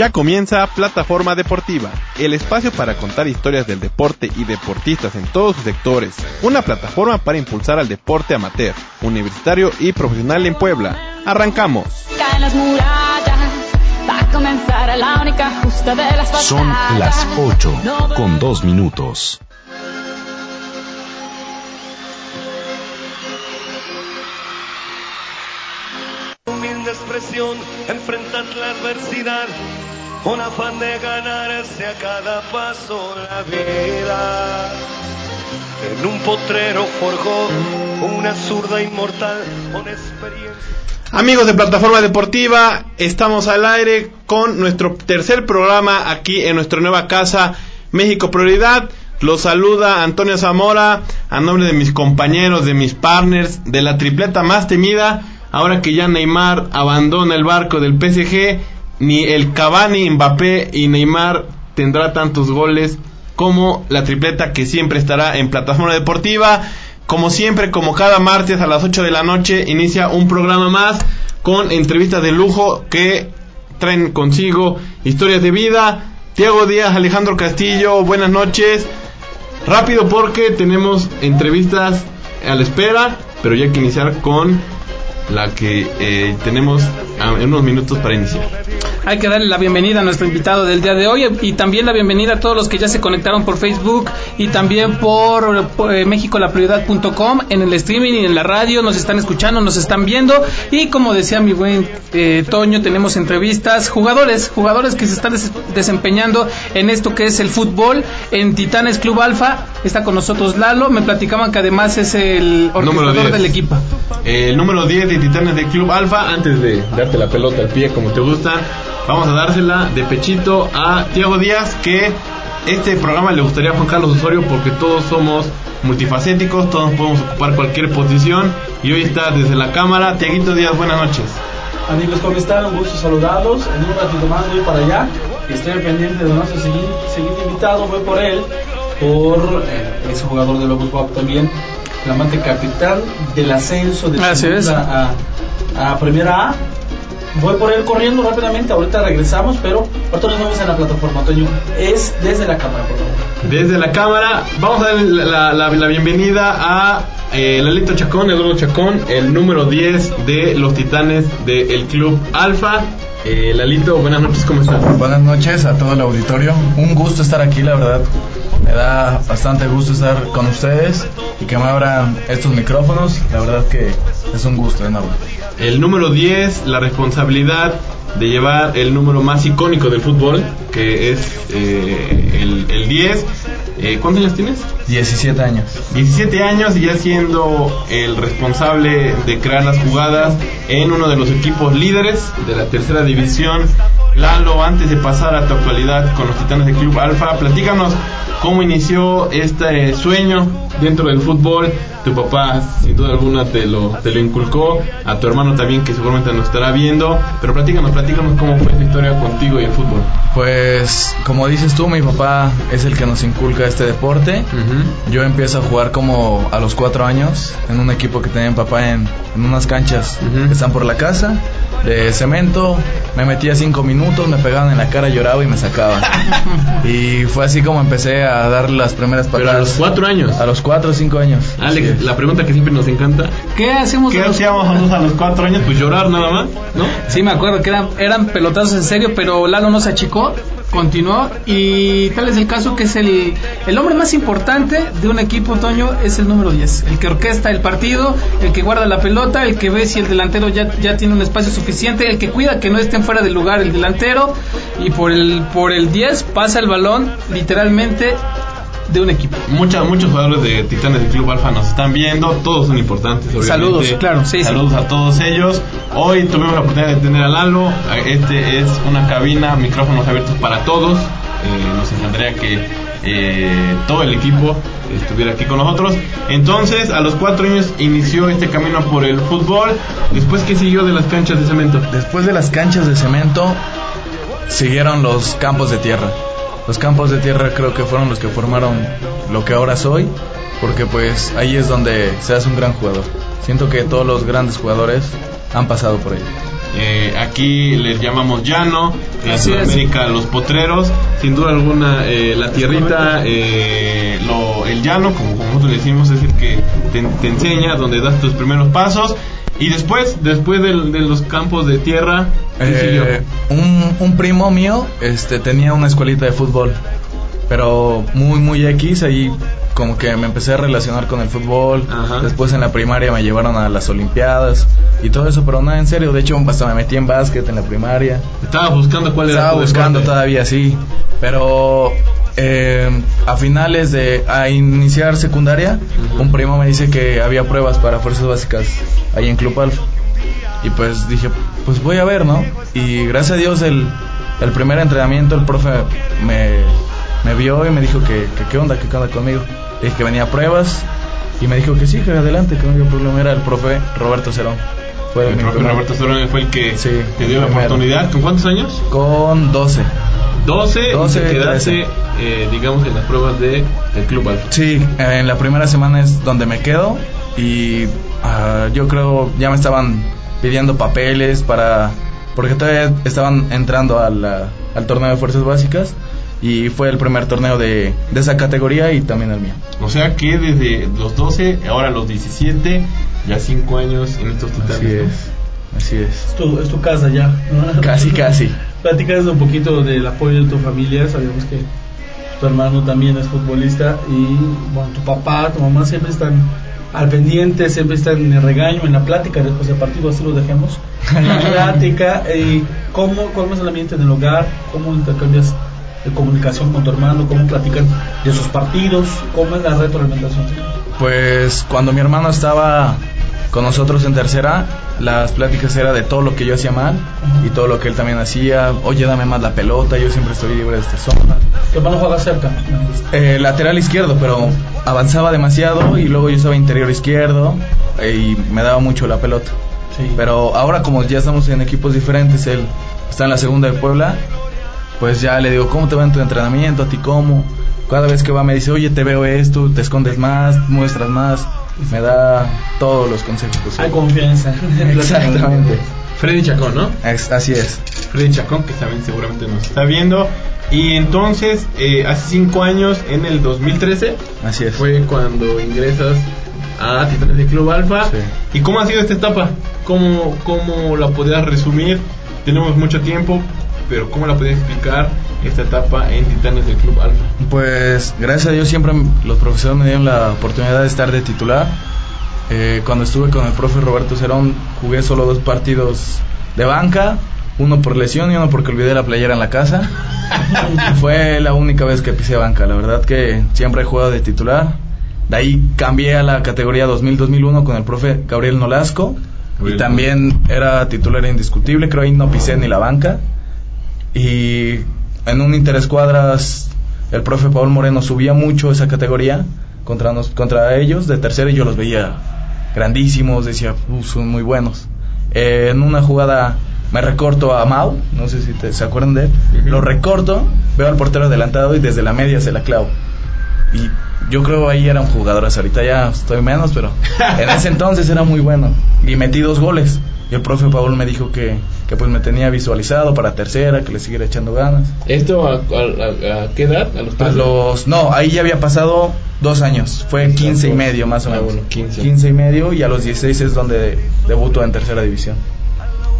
Ya comienza Plataforma Deportiva, el espacio para contar historias del deporte y deportistas en todos sus sectores. Una plataforma para impulsar al deporte amateur, universitario y profesional en Puebla. Arrancamos. Son las 8 con 2 minutos. Humilde expresión, enfrentar la adversidad con afán de ganarse a cada paso la vida. En un potrero forjó una zurda inmortal con experiencia. Amigos de Plataforma Deportiva, estamos al aire con nuestro tercer programa aquí en nuestra nueva casa México Prioridad. Los saluda Antonio Zamora a nombre de mis compañeros, de mis partners, de la tripleta más temida. Ahora que ya Neymar abandona el barco del PSG, ni el Cavani, Mbappé y Neymar tendrá tantos goles como la tripleta que siempre estará en Plataforma Deportiva. Como siempre, como cada martes a las 8 de la noche, inicia un programa más con entrevistas de lujo que traen consigo historias de vida. Tiago Díaz, Alejandro Castillo, buenas noches. Rápido porque tenemos entrevistas a la espera, pero ya hay que iniciar con la que eh, tenemos en unos minutos para iniciar. Hay que darle la bienvenida a nuestro invitado del día de hoy y también la bienvenida a todos los que ya se conectaron por Facebook y también por, por eh, mexicolaprioridad.com en el streaming y en la radio. Nos están escuchando, nos están viendo y como decía mi buen eh, Toño, tenemos entrevistas, jugadores, jugadores que se están des desempeñando en esto que es el fútbol en Titanes Club Alfa. Está con nosotros Lalo, me platicaban que además es el orquestador del equipo. Eh, el número 10 de Titanes del Club Alfa, antes de darte la pelota al pie como te gusta, vamos a dársela de pechito a Tiago Díaz, que este programa le gustaría a Juan Carlos Osorio porque todos somos multifacéticos, todos podemos ocupar cualquier posición y hoy está desde la cámara. Tiaguito Díaz, buenas noches. Amigos, ¿cómo están? Un gusto saludarlos. En un ratito más voy para allá. Estoy pendiente de nuestro siguiente, siguiente invitado. Voy por él, por eh, ese jugador de Lobos Guap también, flamante capitán del ascenso de Así es. segunda a, a Primera A. Voy por él corriendo rápidamente, ahorita regresamos, pero ahorita nos vemos en la plataforma, Toño. Es desde la cámara, por favor. Desde la cámara, vamos a dar la, la- bienvenida a eh, Lalito Chacón, Eduardo Chacón, el número 10 de los titanes del Club Alfa. Eh, Lalito, buenas noches, ¿cómo estás? Buenas noches a todo el auditorio. Un gusto estar aquí, la verdad. Me da bastante gusto estar con ustedes y que me abran estos micrófonos. La verdad que es un gusto enorme. El número 10, la responsabilidad de llevar el número más icónico del fútbol, que es eh, el, el 10. Eh, ¿Cuántos años tienes? 17 años. 17 años y ya siendo el responsable de crear las jugadas en uno de los equipos líderes de la tercera división. Lalo, antes de pasar a tu actualidad con los Titanes de Club Alfa, platícanos cómo inició este sueño dentro del fútbol. Tu papá, sin duda alguna, te lo, te lo inculcó. A tu hermano también, que seguramente nos estará viendo. Pero platícanos, platícanos cómo fue esta historia contigo y el fútbol. Pues, como dices tú, mi papá es el que nos inculca este deporte. Yo empiezo a jugar como a los 4 años en un equipo que tenía mi papá en, en unas canchas que están por la casa de cemento. Me metía 5 minutos, me pegaban en la cara, lloraba y me sacaban. y fue así como empecé a dar las primeras Pero patadas. a los 4 años. A los 4 o 5 años. Alex, La pregunta que siempre nos encanta. ¿Qué hacemos? ¿Qué hacíamos nosotros a los 4 años? Pues llorar nada más, ¿no? Sí, me acuerdo que eran, eran pelotazos en serio, pero Lalo no se achicó, continuó y tal es el caso que es el, el hombre más importante de un equipo, Toño, es el número 10, el que orquesta el partido, el que guarda la pelota, el que ve si el delantero ya, ya tiene un espacio suficiente, el que cuida que no estén fuera del lugar el delantero y por el, por el 10 pasa el balón literalmente de un equipo. Mucha- muchos jugadores de Titanes del Club Alfa nos están viendo, todos son importantes, obviamente. Saludos, claro, sí, sí. Saludos a todos ellos. Hoy tuvimos la oportunidad de tener a Lalo. Este es una cabina, micrófonos abiertos para todos. Eh, nos encantaría que eh, todo el equipo estuviera aquí con nosotros. Entonces, a los cuatro años inició este camino por el fútbol. Después, ¿qué siguió de las canchas de cemento? Después de las canchas de cemento, siguieron los campos de tierra. Los campos de tierra creo que fueron los que formaron lo que ahora soy, porque pues ahí es donde se hace un gran jugador. Siento que todos los grandes jugadores han pasado por ahí. Eh, aquí les llamamos llano, en. Sudamérica los potreros, sin duda alguna eh, la tierrita, eh, lo- el llano, como, como nosotros le decimos, es el que te, te enseña, donde das tus primeros pasos. Y después, después de, los campos de tierra, ¿qué siguió? Eh, un, un primo mío este, tenía una escuelita de fútbol, pero muy, muy X, ahí como que me empecé a relacionar con el fútbol. Ajá. Después en la primaria me llevaron a las Olimpiadas y todo eso, pero nada en serio. De hecho, hasta me metí en básquet en la primaria. Estaba buscando cuál era Estaba buscando deporte. todavía, sí. Pero eh, a finales de. a iniciar secundaria, un primo me dice que había pruebas para fuerzas básicas ahí en Club Alfa. Y pues dije, pues voy a ver, ¿no? Y gracias a Dios, el, el primer entrenamiento, el profe me, me vio y me dijo que, que qué onda, que qué onda conmigo. Le dije que venía a pruebas y me dijo que sí, que adelante, que no había problema. Era el profe Roberto Cerón. Fue El mi profe primer- Roberto Sorón fue el que Sí, te dio la oportunidad. ¿Con cuántos años? Con 12. 12, 12, y 13. eh, digamos, en las pruebas de, del Club Alfa. Sí, en la primera semana es donde me quedo y ah, yo creo ya me estaban pidiendo papeles para porque todavía estaban entrando al, ah, al torneo de fuerzas básicas y fue el primer torneo de, de esa categoría y también el mío. O sea que desde los 12, ahora los 17, ya 5 años en estos titanes. Así ¿no? es, así es. Es tu, es tu casa ya. ¿no? Casi, casi. Platicas un poquito del apoyo de tu familia. Sabemos que tu hermano también es futbolista y bueno, tu papá, tu mamá siempre están al pendiente, siempre están en el regaño, en la plática después del partido, así lo dejemos. En la plática, y cómo, cómo es el ambiente en el hogar, cómo intercambias de comunicación con tu hermano, cómo platican de sus partidos, cómo es la retroalimentación. Pues cuando mi hermano estaba con nosotros en tercera, las pláticas era de todo lo que yo hacía mal y todo lo que él también hacía. Oye, dame más la pelota, yo siempre estoy libre de esta zona. Tu hermano juega cerca. Eh, lateral izquierdo, pero avanzaba demasiado y luego yo estaba interior izquierdo eh, y me daba mucho la pelota. Sí. Pero ahora como ya estamos en equipos diferentes, él está en la segunda de Puebla, pues ya le digo, ¿cómo te va en tu entrenamiento? ¿A ti cómo? Cada vez que va me dice, oye, te veo esto, te escondes más, muestras más. Me da todos los consejos Hay posibles. confianza. Exactamente. Freddy Chacón, ¿no? Es- así es. Freddy Chacón, que también seguramente nos está viendo. Y entonces, eh, hace 5 años, en el 2013, Así es. fue cuando ingresas a Titanes del Club Alfa. Sí. ¿Y cómo ha sido esta etapa? ¿Cómo, ¿Cómo la podrías resumir? Tenemos mucho tiempo, pero ¿cómo la podrías explicar esta etapa en Titanes del Club Alfa? Pues gracias a Dios siempre los profesores me dieron la oportunidad de estar de titular. Eh, cuando estuve con el profe Roberto Cerón jugué solo dos partidos de banca, uno por lesión y uno porque olvidé la playera en la casa. Fue la única vez que pisé banca, la verdad que siempre he jugado de titular. De ahí cambié a la categoría 2000-2001 con el profe Gabriel Nolasco Gabriel y también era titular indiscutible, creo ahí no pisé ni la banca. Y en un interescuadras el profe Paul Moreno subía mucho esa categoría contra, nos, contra ellos de tercera y yo los veía grandísimos, decía, "Uh, son muy buenos. Eh, en una jugada me recorto a Mau, no sé si te, se acuerdan de él, lo recorto, veo al portero adelantado y desde la media se la clavo. Y yo creo ahí eran jugadores, ahorita ya estoy menos, pero en ese entonces era muy bueno. Y metí dos goles. Y el profe Paul me dijo que, que pues me tenía visualizado para tercera, que le siguiera echando ganas. ¿Esto a, a- a qué edad? ¿A los A los, no, ahí ya había pasado dos años, fue 15 y medio más o Ah, menos. bueno, 15. y medio y a los 16 es donde debuto en tercera división.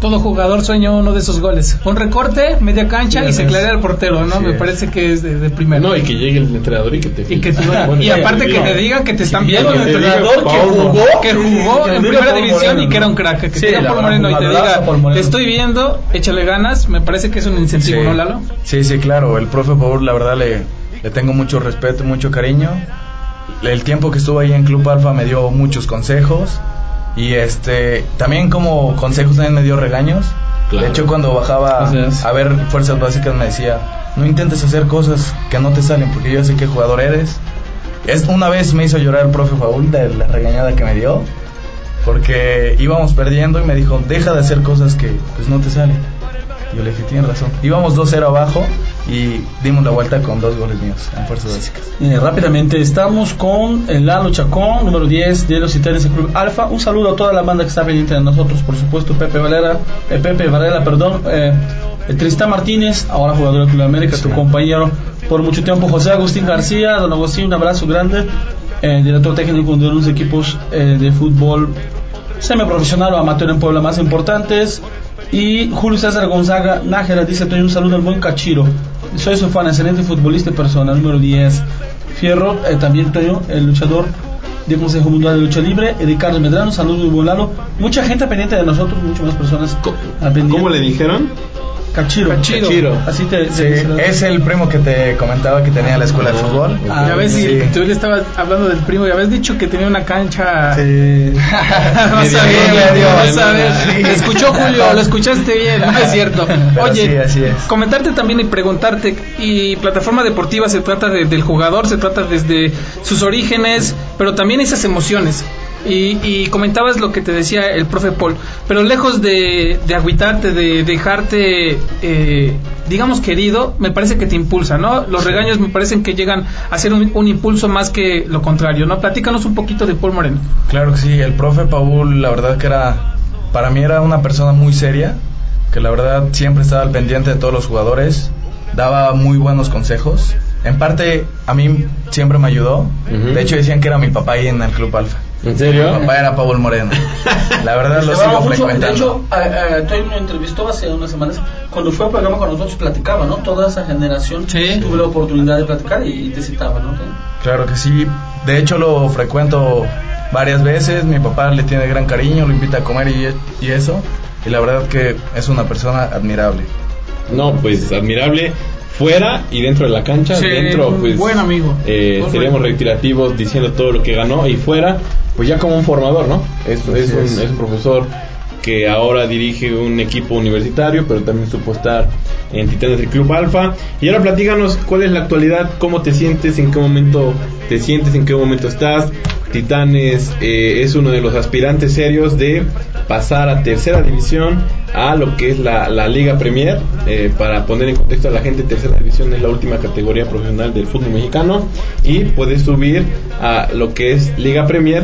Todo jugador sueña uno de esos goles. Un recorte, media cancha Sí, y se es. clarea el portero, ¿no? Sí, Me parece que es de, de primero. No, y que llegue el entrenador y que te y, que te- Bueno, y aparte que te digan que te están Sí, viendo el entrenador que jugó, que jugó en primera división Moreno, y que era un crack. Que te diga verdad, Moreno y te diga, te estoy viendo, échale ganas, me parece que es un incentivo, ¿no, Lalo? Sí, sí, claro. El profe Paul, la verdad, le, le tengo mucho respeto, mucho cariño. El tiempo que estuve ahí en Club Alfa me dio muchos consejos Y este, también como consejos también me dio regaños. Claro. De hecho, cuando bajaba a ver fuerzas básicas me decía, no intentes hacer cosas que no te salen porque yo sé qué jugador eres. Es, una vez me hizo llorar el profe Faul de la regañada que me dio porque íbamos perdiendo y me dijo, deja de hacer cosas que pues no te salen. Y yo le dije, tienes razón. Íbamos 2-0 abajo y dimos la vuelta con dos goles míos en fuerzas básicas. Eh, rápidamente, estamos con el Lalo Chacón, número 10 de los Titanes del Club Alfa. Un saludo a toda la banda que está pendiente de nosotros, por supuesto, Pepe Valera, eh, Pepe Varela, perdón, eh, eh, Tristán Martínez, ahora jugador del Club América, tu compañero por mucho tiempo, José Agustín García, don Agustín, un abrazo grande, eh, director técnico de unos equipos de fútbol semiprofesional o amateur en Puebla más importantes. Y Julio César Gonzaga Nájera dice: Toño, un saludo al buen Cachiro. Soy su fan, excelente futbolista persona. Número 10. Fierro, eh, también Toño, el luchador del Consejo Mundial de Lucha Libre. Ricardo Medrano, saludos y buen Lalo. Mucha gente pendiente de nosotros, muchas más personas. ¿Cómo le dijeron? Cachiro. Cachiro. Cachiro. Así te, Sí, te- es el primo que te comentaba que tenía la escuela de fútbol. Ah, ya ves, sí. y tú le estabas hablando del primo y habías dicho que tenía una cancha. Sí. Vas a ver, sí. Escuchó Julio, lo escuchaste bien, no es cierto. Pero Oye, sí, así es. comentarte también y preguntarte, y plataforma deportiva se trata de- del jugador, se trata desde sus orígenes, pero también esas emociones. Y, y comentabas lo que te decía el profe Paul, pero lejos de, de agüitarte, de dejarte, eh, digamos, querido, me parece que te impulsa, ¿no? Los regaños me parecen que llegan a ser un, un impulso más que lo contrario, ¿no? Platícanos un poquito de Paul Moreno. Claro que sí, el profe Paul, la verdad que era, para mí era una persona muy seria, que la verdad siempre estaba al pendiente de todos los jugadores, daba muy buenos consejos. En parte, a mí siempre me ayudó. De hecho, decían que era mi papá ahí en el Club Alfa. ¿En serio? papá era Paul Moreno. La verdad lo sigo mucho. De frecuentando. hecho, eh, eh, Toy me entrevistó hace unas semanas. Cuando fue al programa con nosotros, platicaba, ¿no? Toda esa generación. Sí. Tuve la oportunidad de platicar y, y te citaba, ¿no? Claro que sí. De hecho, lo frecuento varias veces. Mi papá le tiene gran cariño, lo invita a comer y, y eso. Y la verdad que es una persona admirable. No, pues admirable fuera y dentro de la cancha. Sí, dentro, pues. buen amigo. eh, seríamos bueno. reiterativos diciendo todo lo que ganó y fuera, pues ya como un formador, ¿no? Es, un, es. es un profesor que ahora dirige un equipo universitario, pero también supo estar en Titanes del Club Alfa. Y ahora platícanos cuál es la actualidad, cómo te sientes, en qué momento te sientes, en qué momento estás. Titanes eh, es uno de los aspirantes serios de pasar a tercera división a lo que es la, la Liga Premier. Eh, para poner en contexto a la gente, tercera división es la última categoría profesional del fútbol mexicano y puedes subir a lo que es Liga Premier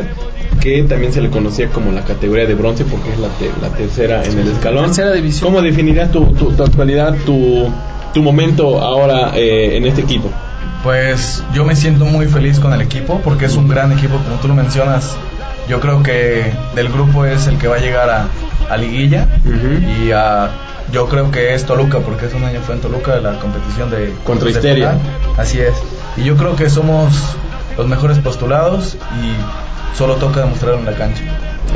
que también se le conocía como la categoría de bronce porque es la, te- la tercera en el escalón. Tercera división. ¿Cómo definirías tu, tu, tu actualidad, tu, tu momento ahora eh, en este equipo? Pues yo me siento muy feliz con el equipo porque es un gran equipo, como tú lo mencionas. Yo creo que del grupo es el que va a llegar a, a liguilla y a, yo creo que es Toluca porque hace un año fue en Toluca la competición de Contra de Histeria. Así es. Y yo creo que somos los mejores postulados y solo toca demostrarlo en la cancha.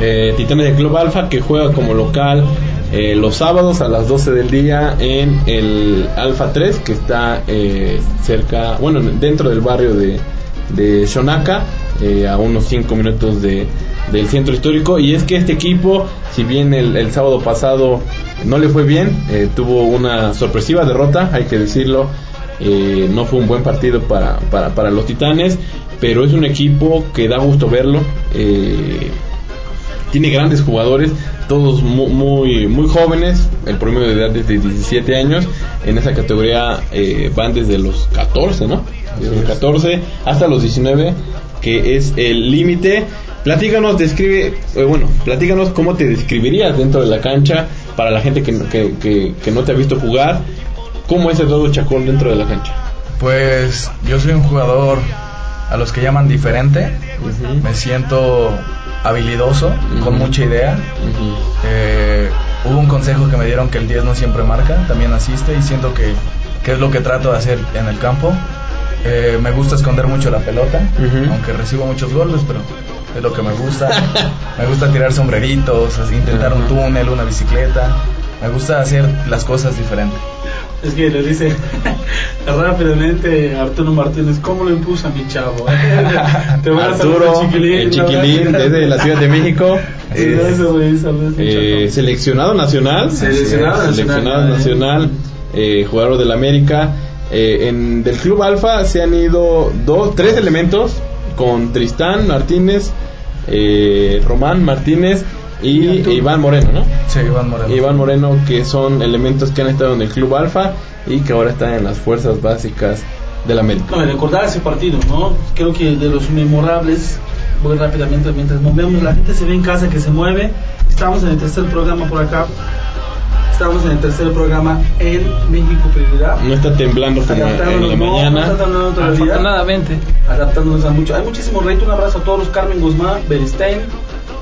Eh, Titanes del Club Alfa que juega como local eh, los sábados a las 12 del día en el Alfa 3 que está eh, cerca, bueno, dentro del barrio de, de Shonaka, eh, a unos 5 minutos de, del centro histórico. Y es que este equipo, si bien el, el sábado pasado no le fue bien, eh, tuvo una sorpresiva derrota, hay que decirlo. Eh, no fue un buen partido para, para, para los Titanes, pero es un equipo que da gusto verlo. Eh, tiene grandes jugadores, todos mu- muy, muy jóvenes, el promedio de edad es de 17 años, en esa categoría eh, van desde los 14, ¿no? Desde los 14 hasta los 19, que es el límite. Platícanos, describe, eh, bueno, platícanos cómo te describirías dentro de la cancha para la gente que, no- que, que- que no te ha visto jugar, cómo es Eduardo Chacón dentro de la cancha. Pues yo soy un jugador a los que llaman diferente. Me siento habilidoso, con mucha idea. Eh, hubo un consejo que me dieron que el 10 no siempre marca, también asiste y siento que, que es lo que trato de hacer en el campo. Eh, me gusta esconder mucho la pelota, aunque recibo muchos golpes, pero es lo que me gusta. me gusta tirar sombreritos, así, intentar un túnel, una bicicleta. Me gusta hacer las cosas diferentes. Es que le dice rápidamente Arturo Martínez, ¿cómo lo impuso a mi chavo? Te voy a Arturo, chiquilín, el chiquilín desde la Ciudad de México. Eh, seleccionado nacional. Seleccionado, seleccionado nacional. Eh, jugador del América. Eh, en, del Club Alfa se han ido dos, tres elementos con Tristán Martínez, Román Martínez y Iván Moreno, ¿no? Sí, Iván Moreno. Iván Moreno, que son elementos que han estado en el Club Alfa y que ahora están en las fuerzas básicas del América. No, recordar ese partido, ¿no? Creo que de los memorables, muy rápidamente, mientras movemos, la gente se ve en casa que se mueve. Estamos en el tercer programa por acá. Estamos en el tercer programa en México Prioridad. No está temblando como en la mañana. No está temblando todavía. Afortunadamente. Adaptándonos a mucho. Hay muchísimo reto. Un abrazo a todos los Carmen Guzmán, Beristein,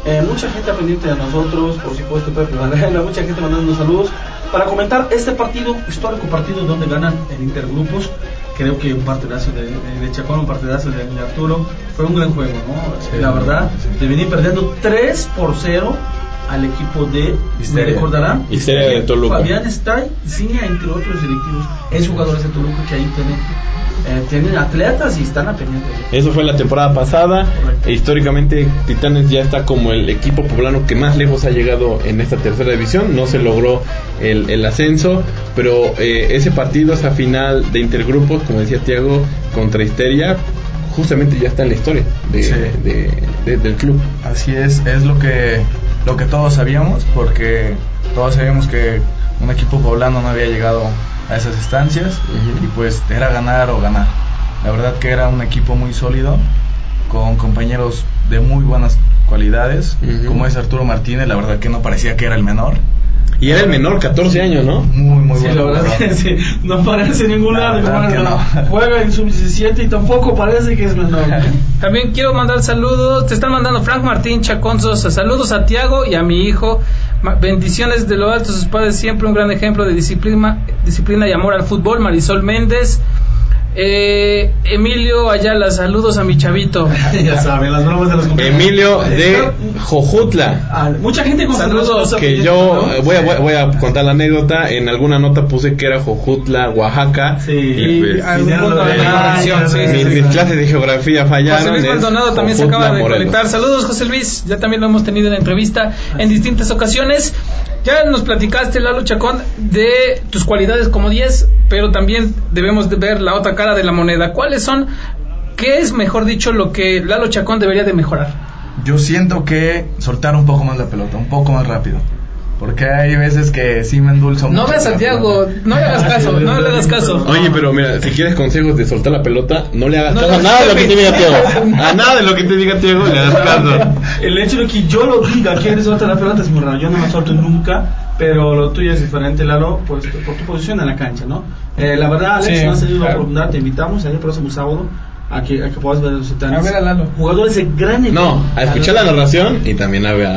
eh, mucha gente pendiente de nosotros, por supuesto Pepe Varela, mucha gente mandando saludos para comentar este partido, histórico partido donde ganan en intergrupos. Creo que un partidazo de, de Chacón, un partidazo de, Arturo. Fue un gran juego, ¿no? la verdad, de venir perdiendo 3 por 0 al equipo de, me recordarán, de Toluca. Fabián Stay, Ciña, entre otros directivos, es jugadores de Toluca que ahí tienen eh, tienen atletas y están a pendiente. Eso fue la temporada pasada. E históricamente Titanes ya está como el equipo poblano que más lejos ha llegado en esta tercera división. No se logró el, ascenso, pero eh, ese partido, esa final de intergrupos, como decía Tiago, contra Histeria, justamente ya está en la historia del club. Así es, es lo que, lo que todos sabíamos, porque todos sabíamos que un equipo poblano no había llegado a esas instancias y pues era ganar o ganar. La verdad que era un equipo muy sólido, con compañeros de muy buenas cualidades, como es Arturo Martínez, la verdad que no parecía que era el menor. Y era el menor, 14 años, ¿no? Muy, muy bueno. no parece ningún lado. Juega en sub-17 y tampoco parece que es menor. También quiero mandar saludos. Te están mandando Frank Martín Chaconzos. Saludos a Tiago y a mi hijo. Bendiciones de lo alto, sus padres siempre un gran ejemplo de disciplina, disciplina y amor al fútbol. Marisol Méndez. Eh, Emilio Ayala, saludos a mi chavito. ya saben, las bromas de los Emilio de Jojutla. Ah, mucha gente con saludos. Que yo voy, a, voy, a, contar la anécdota. En alguna nota puse que era Jojutla, Oaxaca. Sí, y, pues, mis, clases de geografía fallaron. José Luis Maldonado también se acaba de conectar. Saludos, José Luis. Ya también lo hemos tenido en entrevista en distintas ocasiones. Ya nos platicaste, Lalo Chacón, de tus cualidades como 10, pero también debemos de ver la otra cara de la moneda. ¿Cuáles son, qué es, mejor dicho, lo que Lalo Chacón debería de mejorar? Yo siento que soltar un poco más la pelota, un poco más rápido. Porque hay veces que sí me endulzo No veas Santiago, no le hagas caso, no le hagas caso. Oye, pero mira, si quieres consejos de soltar la pelota, no le hagas caso a nada de lo que te diga Tiago. A nada de lo que te diga Tiago le hagas caso. El hecho de que yo lo diga, quieres soltar la pelota es muy raro. Yo no la suelto nunca, pero lo tuyo es diferente, Lalo, pues, por tu posición en la cancha, ¿no? Eh, la verdad, Alex, no has tenido la oportunidad, te invitamos el próximo sábado a que, a que puedas ver los titanes. A ver a Lalo. Jugadores de gran equipo. No, a escuchar la narración y también a ver a.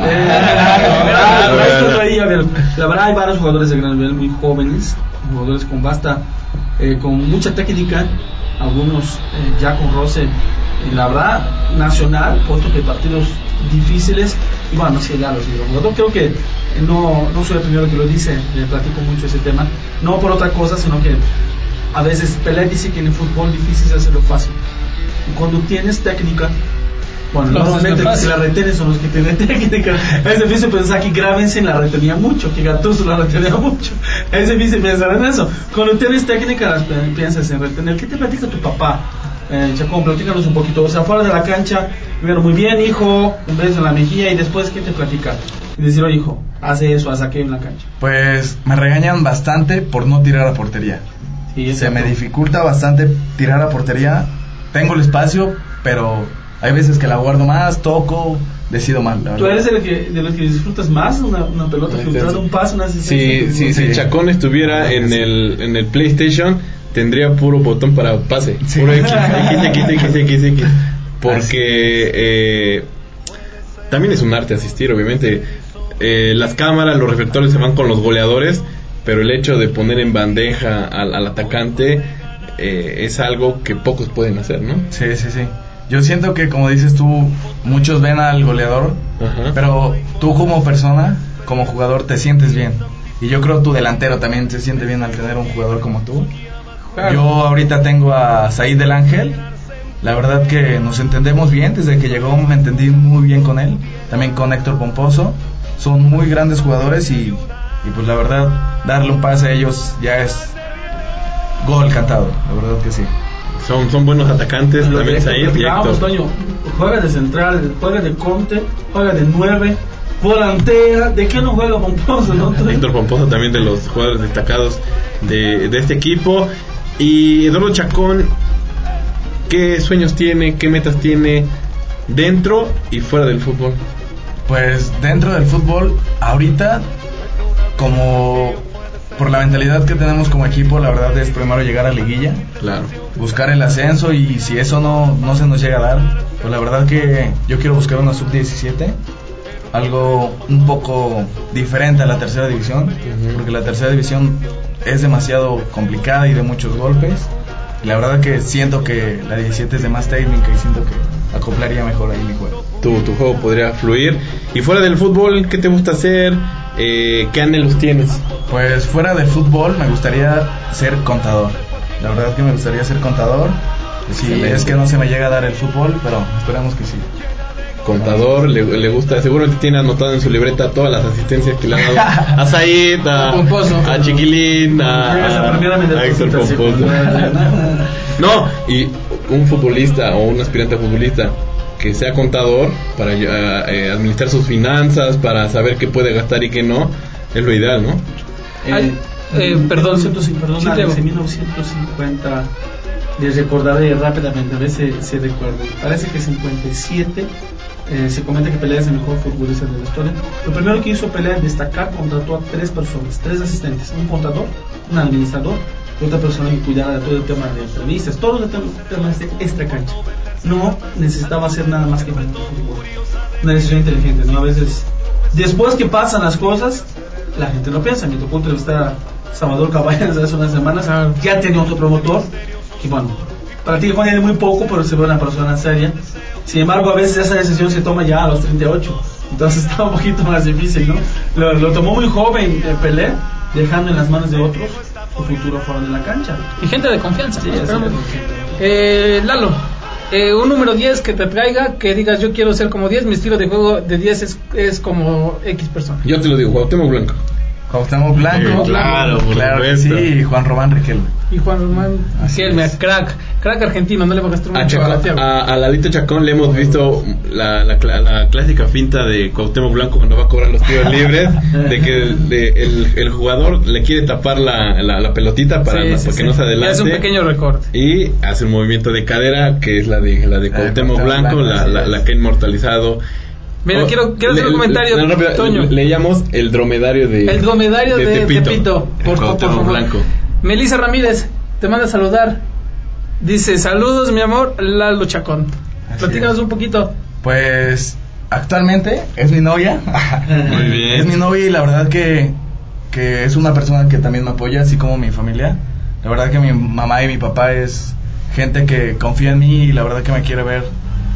La verdad, hay varios jugadores de gran nivel, muy jóvenes, jugadores con basta, eh, con mucha técnica, algunos eh, ya con roce. Y la verdad, nacional, puesto que partidos difíciles. Y bueno, no sé, Lalo, yo creo que no, no soy el primero que lo dice, le platico mucho ese tema. No por otra cosa, sino que a veces Pelé dice que en el fútbol difícil es hacerlo fácil cuando tienes técnica, bueno, normalmente los que la retienes son los que tienen técnica. Es difícil pensar que Gravensen la retenía mucho, que Gattuso la retenía mucho. Es difícil pensar en eso. Cuando tienes técnica, piensas en retener. ¿Qué te platica tu papá? Eh, Chacón, platícanos un poquito. O sea, fuera de la cancha, primero, muy bien, hijo, un beso en la mejilla y después, ¿qué te platica? Y decir, oh, hijo, hace eso, hace aquello en la cancha. Pues me regañan bastante por no tirar a portería. Se me dificulta bastante tirar a portería tengo el espacio, pero hay veces que la guardo más, toco, decido mal. ¿Tú eres de, los que, de los que disfrutas más una, una pelota filtrada, un paso, una asistencia? Sí, sí, si Chacón estuviera en el, en el PlayStation, tendría puro botón para pase. Puro X, X, X, X, X, X. Porque eh, también es un arte asistir, obviamente. Eh, las cámaras, los reflectores se van con los goleadores, pero el hecho de poner en bandeja al, al atacante eh, es algo que pocos pueden hacer, ¿no? Sí, sí, sí. Yo siento que, como dices tú, muchos ven al goleador, pero tú como persona, como jugador, te sientes bien. Y yo creo tu delantero también se siente bien al tener un jugador como tú. Claro. Yo ahorita tengo a Said del Ángel. La verdad que nos entendemos bien. Desde que llegó me entendí muy bien con él. También con Héctor Pomposo. Son muy grandes jugadores y, y pues la verdad darle un pase a ellos ya es gol cantado. La verdad que sí. Son, son buenos atacantes, Lo también Said y Héctor. Toño, juega de central, juega de conte, juega de nueve, volantea. ¿De qué no juega Pomposo? No? Héctor Pomposo también de los jugadores destacados de, de este equipo. Y Eduardo Chacón, ¿qué sueños tiene? ¿Qué metas tiene dentro y fuera del fútbol? Pues dentro del fútbol, ahorita, como por la mentalidad que tenemos como equipo, la verdad es primero llegar a liguilla, Claro. buscar el ascenso y si eso no, no se nos llega a dar, pues la verdad que yo quiero buscar una sub-17, algo un poco diferente a la tercera división, porque la tercera división es demasiado complicada y de muchos golpes. La verdad que siento que la 17 es de más técnica y siento que acoplaría mejor ahí mi juego. Tu, tu juego podría fluir. Y fuera del fútbol, ¿qué te gusta hacer? Eh, ¿Qué anhelos tienes? Pues fuera del fútbol me gustaría ser contador. La verdad que me gustaría ser contador. Si Excelente. es que no se me llega a dar el fútbol, pero esperemos que sí. Contador, le, le gusta, seguro que tiene anotado en su libreta todas las asistencias que le han dado a Said, a, Pomposo. a Chiquilín, a, a Héctor sí, Pomposo. No, y un futbolista o un aspirante a futbolista que sea contador para eh, administrar sus finanzas, para saber qué puede gastar y qué no, es lo ideal, ¿no? Ay, eh, perdón. 1950, perdón, en 1950 les recordaré rápidamente, a ver si, si recuerdo. Parece que 57 eh, se comenta que Pelé es el mejor futbolista de la historia. Lo primero que hizo Pelé al destacar, contrató a tres personas, tres asistentes, un contador, un administrador y otra persona que cuidara de todo el tema de entrevistas, todos los tem- temas de extra cancha. No necesitaba hacer nada más que jugar fútbol. Una decisión inteligente, ¿no? A veces, después que pasan las cosas, la gente no piensa. Me tocó entrevistar a Salvador Cabañas hace unas semanas, Claro. ya tenía otro promotor, que bueno, practica con él muy poco, pero se ve una persona seria. Sin embargo, a veces esa decisión se toma ya a los 38, entonces está un poquito más difícil, ¿no? Lo, lo tomó muy joven eh, Pelé, dejando en las manos de otros su futuro fuera de la cancha. Y gente de confianza. Sí, ¿no? es. Eh, Lalo, eh, un número 10 que te traiga, que digas yo quiero ser como 10, mi estilo de juego de 10 es, es como X persona. Yo te lo digo, Cuauhtémoc Blanco. Cuauhtémoc Blanco. Sí, claro, claro que sí, Juan Román Riquelme. Y Juan Román, es. crack, crack argentino, no le va a gastar A, mucho a Chacón- a, a Lalito Chacón le hemos visto la, la, la clásica finta de Cuauhtémoc Blanco cuando va a cobrar los tiros libres, de que el, de- el, el jugador le quiere tapar la, la, la pelotita para, Sí, sí, para sí. que no se Y adelante. hace un pequeño recorte. y hace un movimiento de cadera que es la de la de Cuauhtémoc Cuauhtémoc Blanco, Blanco, la que ha inmortalizado. Mira, Oh, quiero, quiero hacer le- un comentario, le- rápido, Toño. Le, le llamamos el dromedario de El dromedario de, Tepito. Tepito, El por, por favor. Blanco. Melissa Ramírez, te manda a saludar. Dice, saludos mi amor, Lalo Chacón. Así Platícanos es. un poquito. Pues actualmente es mi novia. Muy bien. Es mi novia y la verdad que, que es una persona que también me apoya, así como mi familia. La verdad que mi mamá y mi papá es gente que confía en mí y la verdad que me quiere ver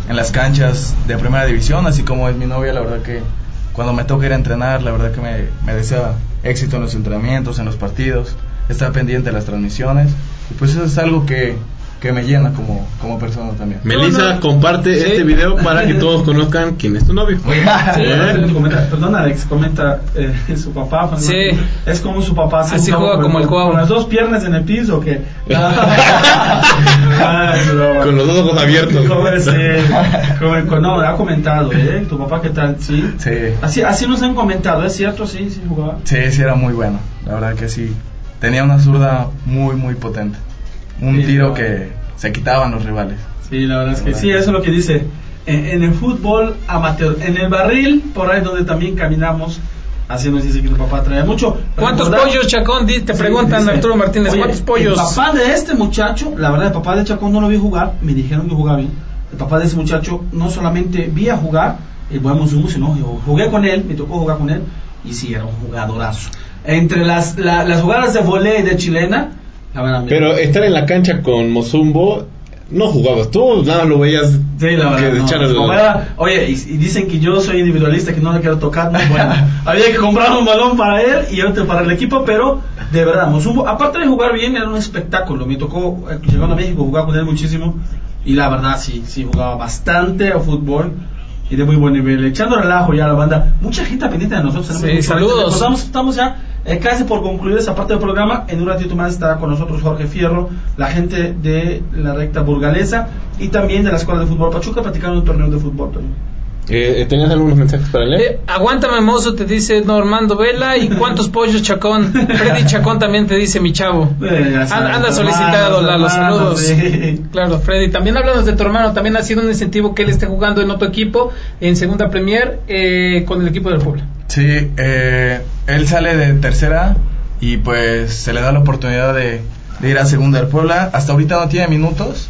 en las canchas de primera división, así como es mi novia, la verdad que cuando me toca ir a entrenar, la verdad que me, me desea éxito en los entrenamientos, en los partidos, está pendiente de las transmisiones. Y pues eso es algo que, que me llena como, como persona también. Melissa, comparte Sí. este video para que todos conozcan quién es tu novio. Sí, ¿Eh? comenta- perdón, Alex, comenta eh, su papá. Sí. Es como su papá. se Así jugaba juega como el Cuau. con las dos piernas en el piso, que. Broma. Con los dos ojos abiertos. Como ese- como- no, ha comentado, ¿eh? Tu papá, ¿qué tal? Sí. Sí, Así, así nos han comentado, ¿es cierto? Sí, sí, jugaba. sí, sí era muy bueno, la verdad que sí. Tenía una zurda muy, muy potente. Un Sí, tiro no. que se quitaban los rivales. Sí, la verdad es que sí, eso es lo que dice. En, en el fútbol amateur, en el barril, por ahí donde también caminamos, así nos dice que tu papá trae mucho. ¿Cuántos Recordar- pollos, Chacón? Di- Te Sí, preguntan, dice, Arturo Martínez, oye, ¿cuántos pollos? El papá de este muchacho, la verdad, el papá de Chacón no lo vi jugar, me dijeron que jugaba bien. El papá de ese muchacho no solamente vi a jugar el buen Monsumo, sino yo jugué con él, me tocó jugar con él, y sí, era un jugadorazo. Entre las, la- las jugadas de volei de chilena, verdad, Pero estar en la cancha con Mozumbo no jugabas tú, nada lo veías Sí, la que no, como era- oye, y, y dicen que yo soy individualista, que no le quiero tocar. no, bueno, había que comprar un balón para él y otro para el equipo, pero de verdad, Mosubo, aparte de jugar bien, era un espectáculo. Me tocó, eh, llegando a México, jugar con él muchísimo. Y la verdad, sí, sí, jugaba bastante a fútbol y de muy buen nivel. Echando relajo ya a la banda. Mucha gente pendiente de nosotros. Sí, saludos. Estamos, estamos ya eh, casi por concluir esa parte del programa. En un ratito más estará con nosotros Jorge Fierro, la gente de la recta burgalesa y también de la Escuela de Fútbol Pachuca, platicando un torneo de fútbol. Eh, ¿Tenías algunos mensajes para leer? Eh, aguántame, mozo, te dice Normando Vela. ¿Y cuántos pollos, Chacón? Freddy Chacón también te dice mi chavo. Eh, anda solicitado, Lalo, hermanos, saludos. sí. Claro, Freddy. También hablamos de tu hermano. También ha sido un incentivo que él esté jugando en otro equipo, en Segunda Premier, eh, con el equipo del Puebla. Sí, eh, él sale de tercera y pues se le da la oportunidad de, de ir a segunda del Puebla. Hasta ahorita no tiene minutos,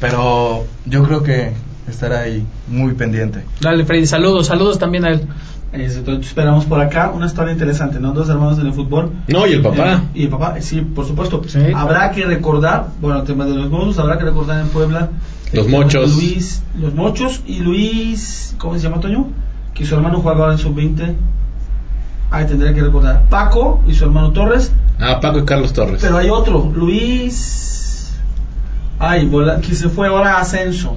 pero yo creo que estará ahí muy pendiente. Dale, Freddy, saludos, saludos también a él. Entonces esperamos por acá una historia interesante, ¿no? Dos hermanos en el fútbol. No, y el papá. Eh, y el papá, eh, sí, por supuesto. Sí. Habrá que recordar, bueno, el tema de los mozos, habrá que recordar en Puebla. Los eh, mochos. Luis, los mochos y Luis, ¿cómo se llama Toño? Que su hermano juega ahora en sub-20. Ahí tendré que recordar. Paco y su hermano Torres. Ah, Paco y Carlos Torres. Pero hay otro, Luis. Ay, bola- que se fue ahora a ascenso.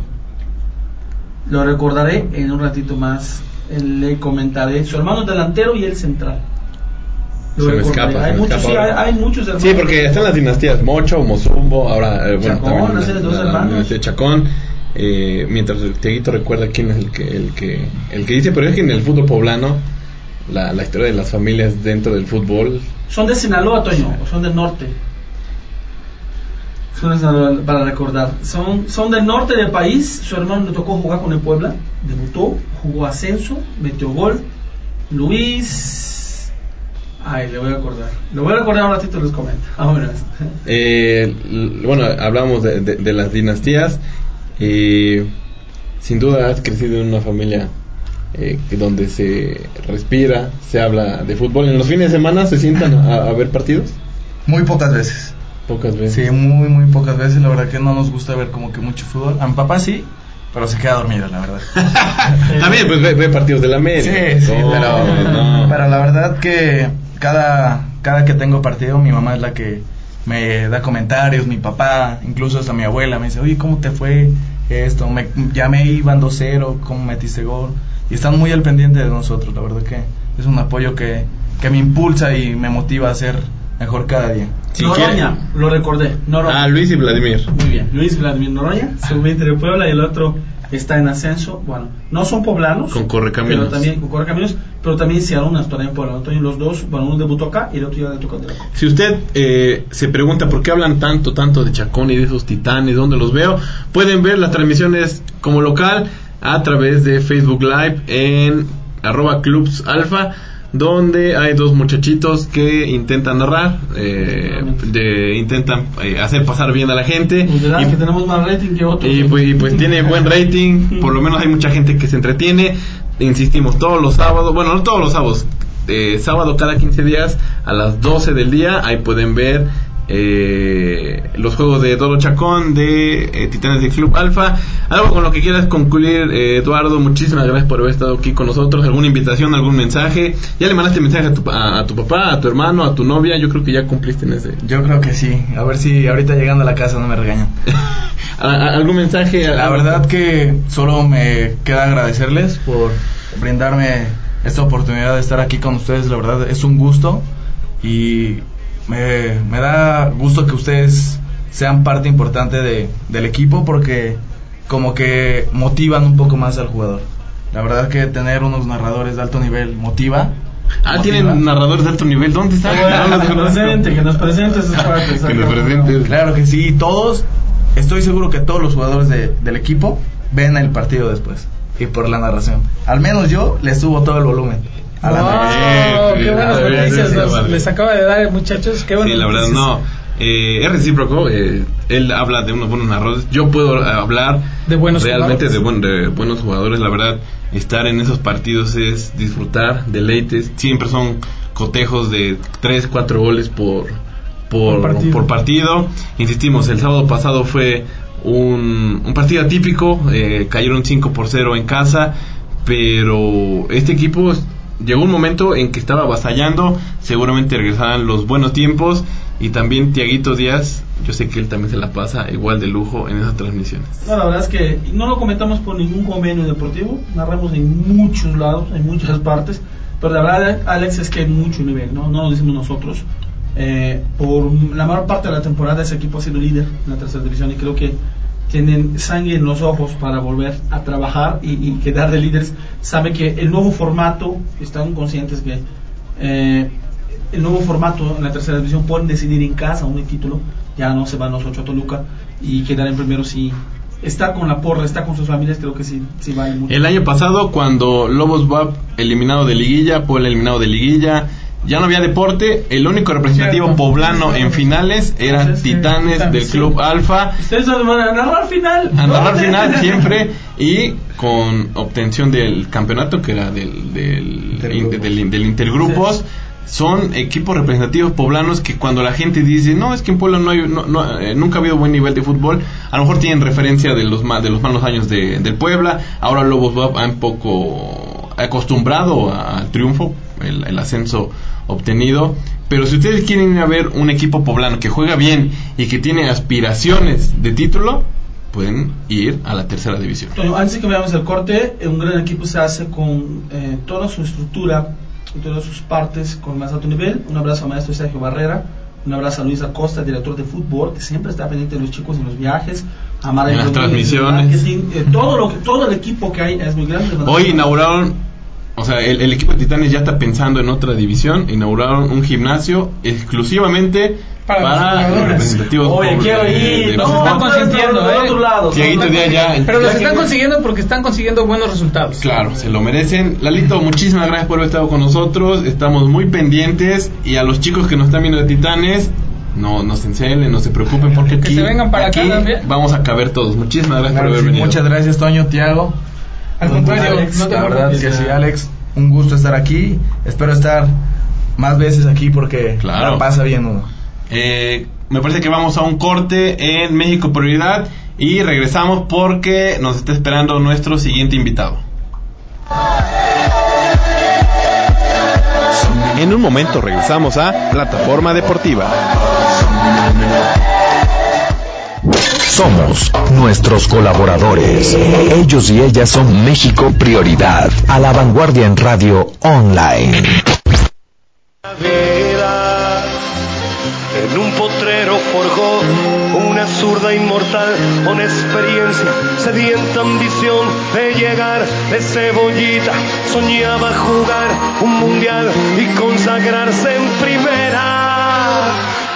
Lo recordaré en un ratito más. Le comentaré. Su hermano delantero y el central. Lo Se me escapa, hay, me muchos, escapa sí, hay, muchos hermanos. Sí, porque están las dinastías Mocho, Mozumbo, ahora, eh, bueno, Chacón, también hace la- dos la- hermanos. Chacón. Eh, mientras el Teguito recuerda quién es el que, el que, el que dice, pero es que en el fútbol poblano, la, la historia de las familias dentro del fútbol, Son de Sinaloa, Toño, o son del norte. Son de Sinaloa, para recordar. Son, son del norte del país. Su hermano le tocó jugar con el Puebla. Debutó, jugó ascenso, metió gol. Luis. Ay, le voy a acordar. Le voy a recordar un ratito les comento. Ahora. Eh, bueno, hablamos de, de- de las dinastías y sin duda has crecido en una familia eh, donde se respira, se habla de fútbol. ¿En los fines de semana se sientan a, a ver partidos? Muy pocas veces. Pocas veces. Sí, muy, muy pocas veces. La verdad que no nos gusta ver como que mucho fútbol. A mi papá sí, pero se queda dormido, la verdad. También pues ve, ve partidos de la América. Sí, sí, pero, no. pero la verdad que cada, cada que tengo partido, mi mamá es la que me da comentarios, mi papá, incluso hasta mi abuela me dice, oye, ¿cómo te fue esto? Me, ya me iban 2-0, ¿cómo metiste gol? Y están muy al pendiente de nosotros, la verdad que es un apoyo que, que me impulsa y me motiva a ser mejor cada día. Si Noroña, quiere- lo recordé. Noroña. Ah, Luis y Vladimir. Muy bien. Luis Vladimir Noroña, sub-20 de Puebla y el otro está en ascenso. Bueno, no son poblanos. Con Correcaminos. Pero también con Correcaminos, pero también hicieron una historia en Puebla. Entonces los dos, bueno, uno debutó acá y el otro ya debutó Copa. Si usted eh, se pregunta por qué hablan tanto, tanto de Chacón y de esos titanes, ¿dónde los veo? Pueden ver las transmisiones como local a través de Facebook Live en arroba clubs alfa, donde hay dos muchachitos que intentan narrar, eh, de, intentan eh, hacer pasar bien a la gente. Pues Y- que tenemos más rating que otros. y pues, y pues tiene buen rating, por lo menos hay mucha gente que se entretiene. Insistimos, todos los sábados, bueno, no todos los sábados, eh, sábado cada 15 días a las 12 del día, ahí pueden ver eh, los juegos de Dolo Chacón, de eh, Titanes del Club Alfa. Algo con lo que quieras concluir, eh, Eduardo, muchísimas gracias por haber estado aquí con nosotros. ¿Alguna invitación, algún mensaje? ¿Ya le mandaste mensaje a tu, a, a tu papá, a tu hermano, a tu novia? Yo creo que ya cumpliste en ese. Yo creo que sí, a ver si ahorita llegando a la casa no me regañan. ¿A- a- ¿Algún mensaje? La verdad que solo me queda agradecerles por brindarme esta oportunidad de estar aquí con ustedes. La verdad es un gusto y me, me da gusto que ustedes sean parte importante de, del equipo porque como que motivan un poco más al jugador. La verdad que tener unos narradores de alto nivel motiva. Ah, motiva. tienen narradores de alto nivel. ¿Dónde están? Que nos presente, que nos presente sus partes. Que nos presente. Claro que sí, todos, estoy seguro que todos los jugadores de- del equipo ven el partido después y por la narración. Al menos yo le subo todo el volumen. A la. Sí, qué buenas sí, noticias sí, nos- les acaba de dar, muchachos. Qué Sí, buenas la verdad, noticias. no. Eh, es recíproco. eh, él habla de unos buenos narradores. Yo puedo eh, hablar De buenos realmente de, buen- de buenos jugadores. La verdad, estar en esos partidos es disfrutar, deleites. Siempre son cotejos de 3, 4 goles por, por, Por partido. por partido. Insistimos, el sábado pasado fue un, un partido atípico, eh, cayeron 5 por 0 en casa, pero este equipo llegó un momento en que estaba avasallando, seguramente regresarán los buenos tiempos y también Tiaguito Díaz, yo sé que él también se la pasa igual de lujo en esas transmisiones. No, la verdad es que no lo comentamos por ningún convenio deportivo, narramos en muchos lados, en muchas partes, pero la verdad, Alex, es que hay mucho nivel, ¿no? No lo decimos nosotros. Eh, por la mayor parte de la temporada ese equipo ha sido líder en la tercera división y creo que tienen sangre en los ojos para volver a trabajar y, quedar de líderes. Saben que el nuevo formato, están conscientes que eh, el nuevo formato en la tercera división pueden decidir en casa un título, ya no se van los ocho a Toluca y quedar en primero si está con la porra, está con sus familias, creo que sí, sí vale mucho. El año pasado cuando Lobos va eliminado de liguilla, Puebla eliminado de liguilla, ya no había deporte, el único representativo poblano en finales eran Titanes del Club Alfa. Ustedes van a narrar final. A narrar final siempre y con obtención del campeonato que era del, del, del, Intergrupos. Son equipos representativos poblanos que cuando la gente dice, no, es que en Puebla no hay, no, eh, nunca ha habido buen nivel de fútbol, a lo mejor tienen referencia de los, de los malos años de, del Puebla, ahora Lobos va un poco acostumbrado al triunfo, el, el ascenso obtenido. Pero si ustedes quieren ir a ver un equipo poblano que juega bien y que tiene aspiraciones de título, pueden ir a la tercera división. antes de que veamos el corte, un gran equipo se hace con eh, toda su estructura y todas sus partes con más alto nivel. Un abrazo a maestro Sergio Barrera, un abrazo a Luis Acosta, director de fútbol, que siempre está pendiente de los chicos en los viajes. A Mara en las transmisiones. Eh, todo, lo que, todo el equipo que hay es muy grande. Hoy inauguraron o sea, el, equipo de Titanes ya está pensando en otra división. Inauguraron un gimnasio exclusivamente para, los representativos. Oye, quiero ir. Nos están consintiendo, ¿eh? Otro lado, Pero los están consiguiendo porque están consiguiendo buenos resultados. Claro, se lo merecen. Lalito, muchísimas gracias por haber estado con nosotros. Estamos muy pendientes. Y a los chicos que nos están viendo de Titanes, no, no se encelen, no se preocupen porque aquí, aquí vamos a caber todos. Muchísimas gracias por haber venido. Muchas gracias, Toño, Tiago. Al contrario, no te la verdad que sí, Alex, un gusto estar aquí. Espero estar más veces aquí porque claro. pasa bien eh, me parece que vamos a un corte en México Prioridad y regresamos porque nos está esperando nuestro siguiente invitado. En un momento regresamos a Plataforma Deportiva. Somos nuestros colaboradores. Ellos y ellas son México Prioridad, a la vanguardia en radio online. En un potrero forjó una zurda inmortal con experiencia, sedienta ambición de llegar de cebollita. Soñaba jugar un mundial y consagrarse en primera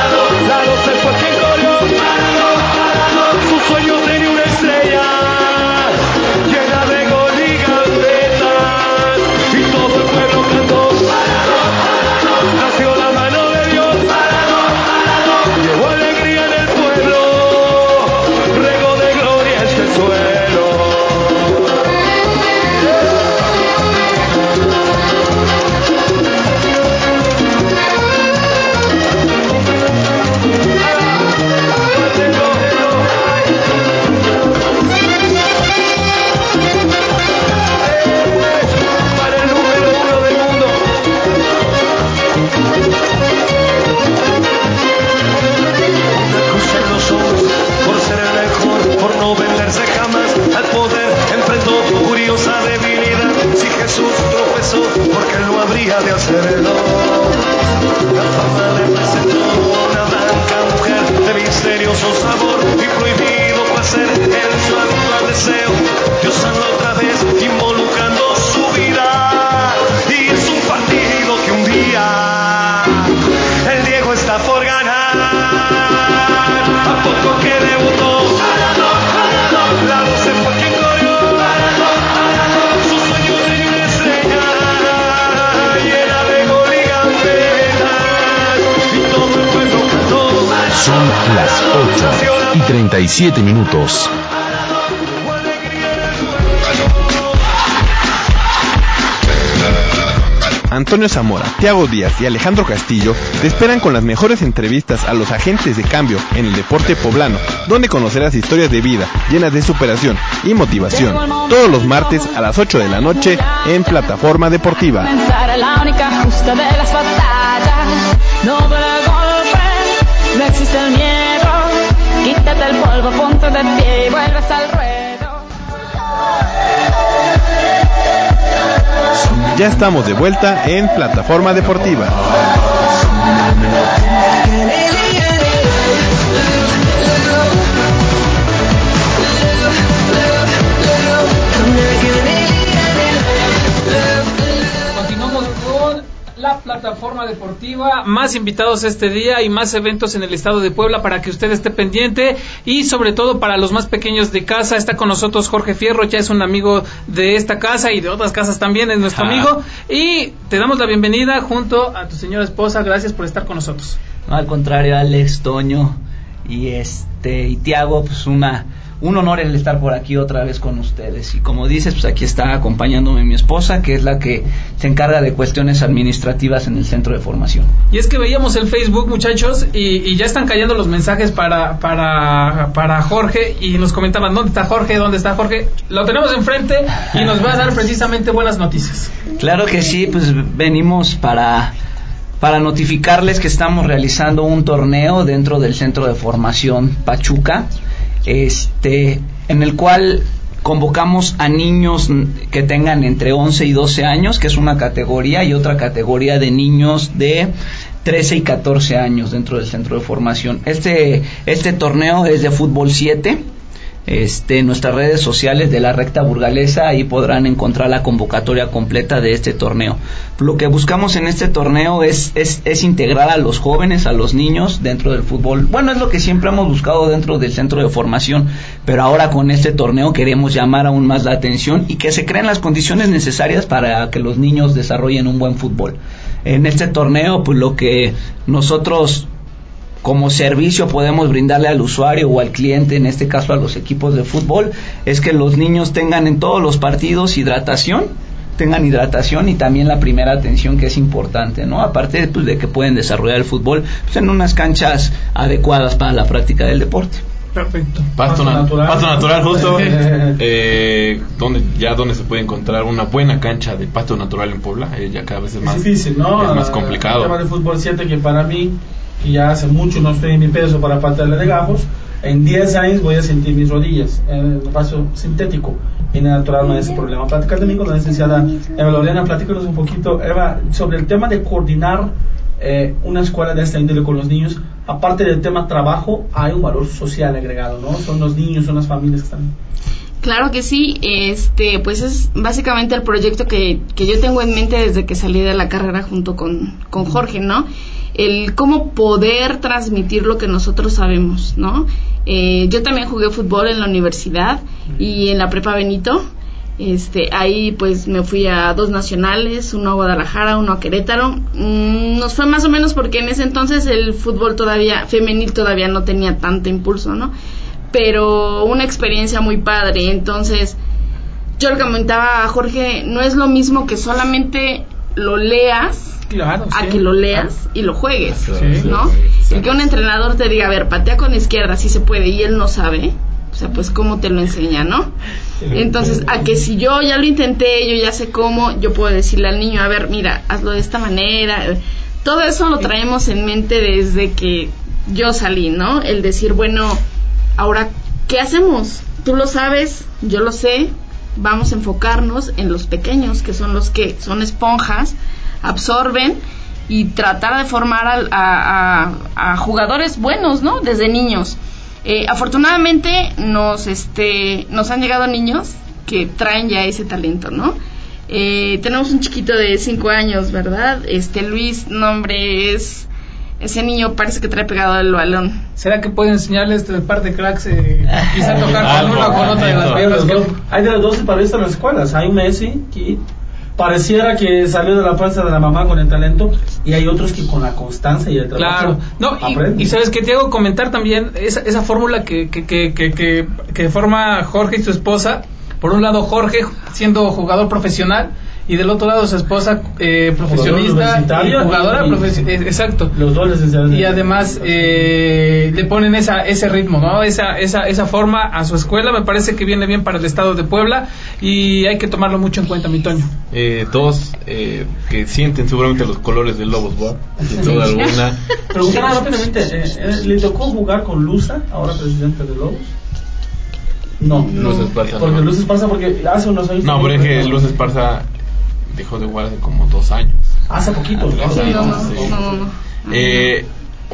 Las 37 minutos. Antonio Zamora, Tiago Díaz y Alejandro Castillo te esperan con las mejores entrevistas a los agentes de cambio en el deporte poblano, donde conocerás historias de vida llenas de superación y motivación. Todos los martes a las 8 de la noche en Plataforma Deportiva. No existe el miedo. Quítate el polvo, ponte de pie y vuelves al ruedo. Ya estamos de vuelta en Plataforma Deportiva. Plataforma deportiva, más invitados este día y más eventos en el estado de Puebla para que usted esté pendiente. Y sobre todo para los más pequeños de casa está con nosotros Jorge Fierro, ya es un amigo de esta casa y de otras casas también, es nuestro amigo. Y te damos la bienvenida junto a tu señora esposa, gracias por estar con nosotros. No, al contrario, Alex, Toño y este y Tiago, pues una un honor el estar por aquí otra vez con ustedes. Y como dices, pues aquí está acompañándome mi esposa, que es la que se encarga de cuestiones administrativas en el centro de formación. Y es que veíamos el Facebook, muchachos, y, y ya están cayendo los mensajes para, para, para Jorge y nos comentaban, ¿dónde está Jorge? ¿Dónde está Jorge? Lo tenemos enfrente y nos va a dar precisamente buenas noticias. Claro que sí, pues venimos para para notificarles que estamos realizando un torneo dentro del centro de formación Pachuca, este, en el cual convocamos a niños que tengan entre 11 y 12 años, que es una categoría, y otra categoría de niños de 13 y 14 años dentro del centro de formación. Este, este torneo es de fútbol 7. Este, en nuestras redes sociales de la recta burgalesa, ahí podrán encontrar la convocatoria completa de este torneo. Lo que buscamos en este torneo es, es, es integrar a los jóvenes, a los niños dentro del fútbol. Bueno, es lo que siempre hemos buscado dentro del centro de formación, pero ahora con este torneo queremos llamar aún más la atención y que se creen las condiciones necesarias para que los niños desarrollen un buen fútbol. En este torneo, pues lo que nosotros como servicio podemos brindarle al usuario o al cliente, en este caso a los equipos de fútbol, es que los niños tengan en todos los partidos hidratación, tengan hidratación y también la primera atención que es importante, ¿no? Aparte pues, de que pueden desarrollar el fútbol pues, en unas canchas adecuadas para la práctica del deporte. Perfecto. Pasto, na- pasto natural, justo. eh, donde, ya donde se puede encontrar una buena cancha de pasto natural en Puebla. Eh, ya cada vez es más, es difícil, ¿no? es más El complicado. tema de fútbol 7 que para mí, que ya hace mucho no estoy en mi peso para patearle de gajos, en 10 años voy a sentir mis rodillas en el paso sintético. Y natural no hay ese problema. Platicar también con la licenciada Eva Lorena, platícanos un poquito, Eva, sobre el tema de coordinar eh, una escuela de esta índole con los niños. Aparte del tema trabajo, hay un valor social agregado, ¿no? Son los niños, son las familias que están. Claro que sí, este, pues es básicamente el proyecto que, que yo tengo en mente desde que salí de la carrera junto con, con Jorge, ¿no? El cómo poder transmitir lo que nosotros sabemos, ¿no? Eh, yo también jugué fútbol en la universidad y en la prepa Benito. Este, ahí pues me fui a dos nacionales, uno a Guadalajara, uno a Querétaro. Mm, nos fue más o menos porque en ese entonces el fútbol todavía, femenil todavía no tenía tanto impulso, ¿no? Pero una experiencia muy padre. Entonces, yo le comentaba a Jorge, no es lo mismo que solamente lo leas Claro, a sí. que lo leas y lo juegues, Sí. ¿no? El que un entrenador te diga, a ver, patea con izquierda, sí se puede, y él no sabe, o sea, pues cómo te lo enseña, ¿no? Entonces, a que si yo ya lo intenté, yo ya sé cómo, yo puedo decirle al niño, a ver, mira, hazlo de esta manera. Todo eso lo traemos en mente desde que yo salí, ¿no? El decir, bueno, ahora, ¿qué hacemos? Tú lo sabes, yo lo sé, vamos a enfocarnos en los pequeños, que son los que son esponjas, absorben y tratar de formar al- a, a- a jugadores buenos, ¿no? Desde niños. Eh, afortunadamente nos, este, nos han llegado niños que traen ya ese talento, ¿no? Eh, tenemos un chiquito de 5 años, ¿verdad? Este Luis, nombre es... Ese niño parece que trae pegado el balón. ¿Será que puede enseñarles este par de cracks, eh, quizá tocar con una o con otra de las de piernas? que- hay de los dos paristas en las escuelas. Hay un Messi que pareciera que salió de la panza de la mamá con el talento y hay otros que con la constancia y el trabajo Claro, no, y, y sabes que te hago comentar también esa, esa fórmula que, que, que, que, que, que forma Jorge y su esposa. Por un lado, Jorge siendo jugador profesional y del otro lado su esposa eh, profesionista y jugadora y- profesi- eh, exacto. Los dos y además eh, le ponen esa ese ritmo no esa esa esa forma a su escuela. Me parece que viene bien para el estado de Puebla y hay que tomarlo mucho en cuenta mi Toño. Eh, dos eh, que sienten seguramente los colores del Lobos WAP, sin duda alguna. Preguntaba rápidamente, eh, ¿le tocó jugar con Luza, ahora presidente de Lobos? No, Luz Esparza, porque no. Luz Esparza, porque hace unos años... No, pero es que Luz Esparza dejó de jugar hace como dos años. Hace poquito, ¿no? Sí, Sí, no, no, sí. no, no, no. Eh,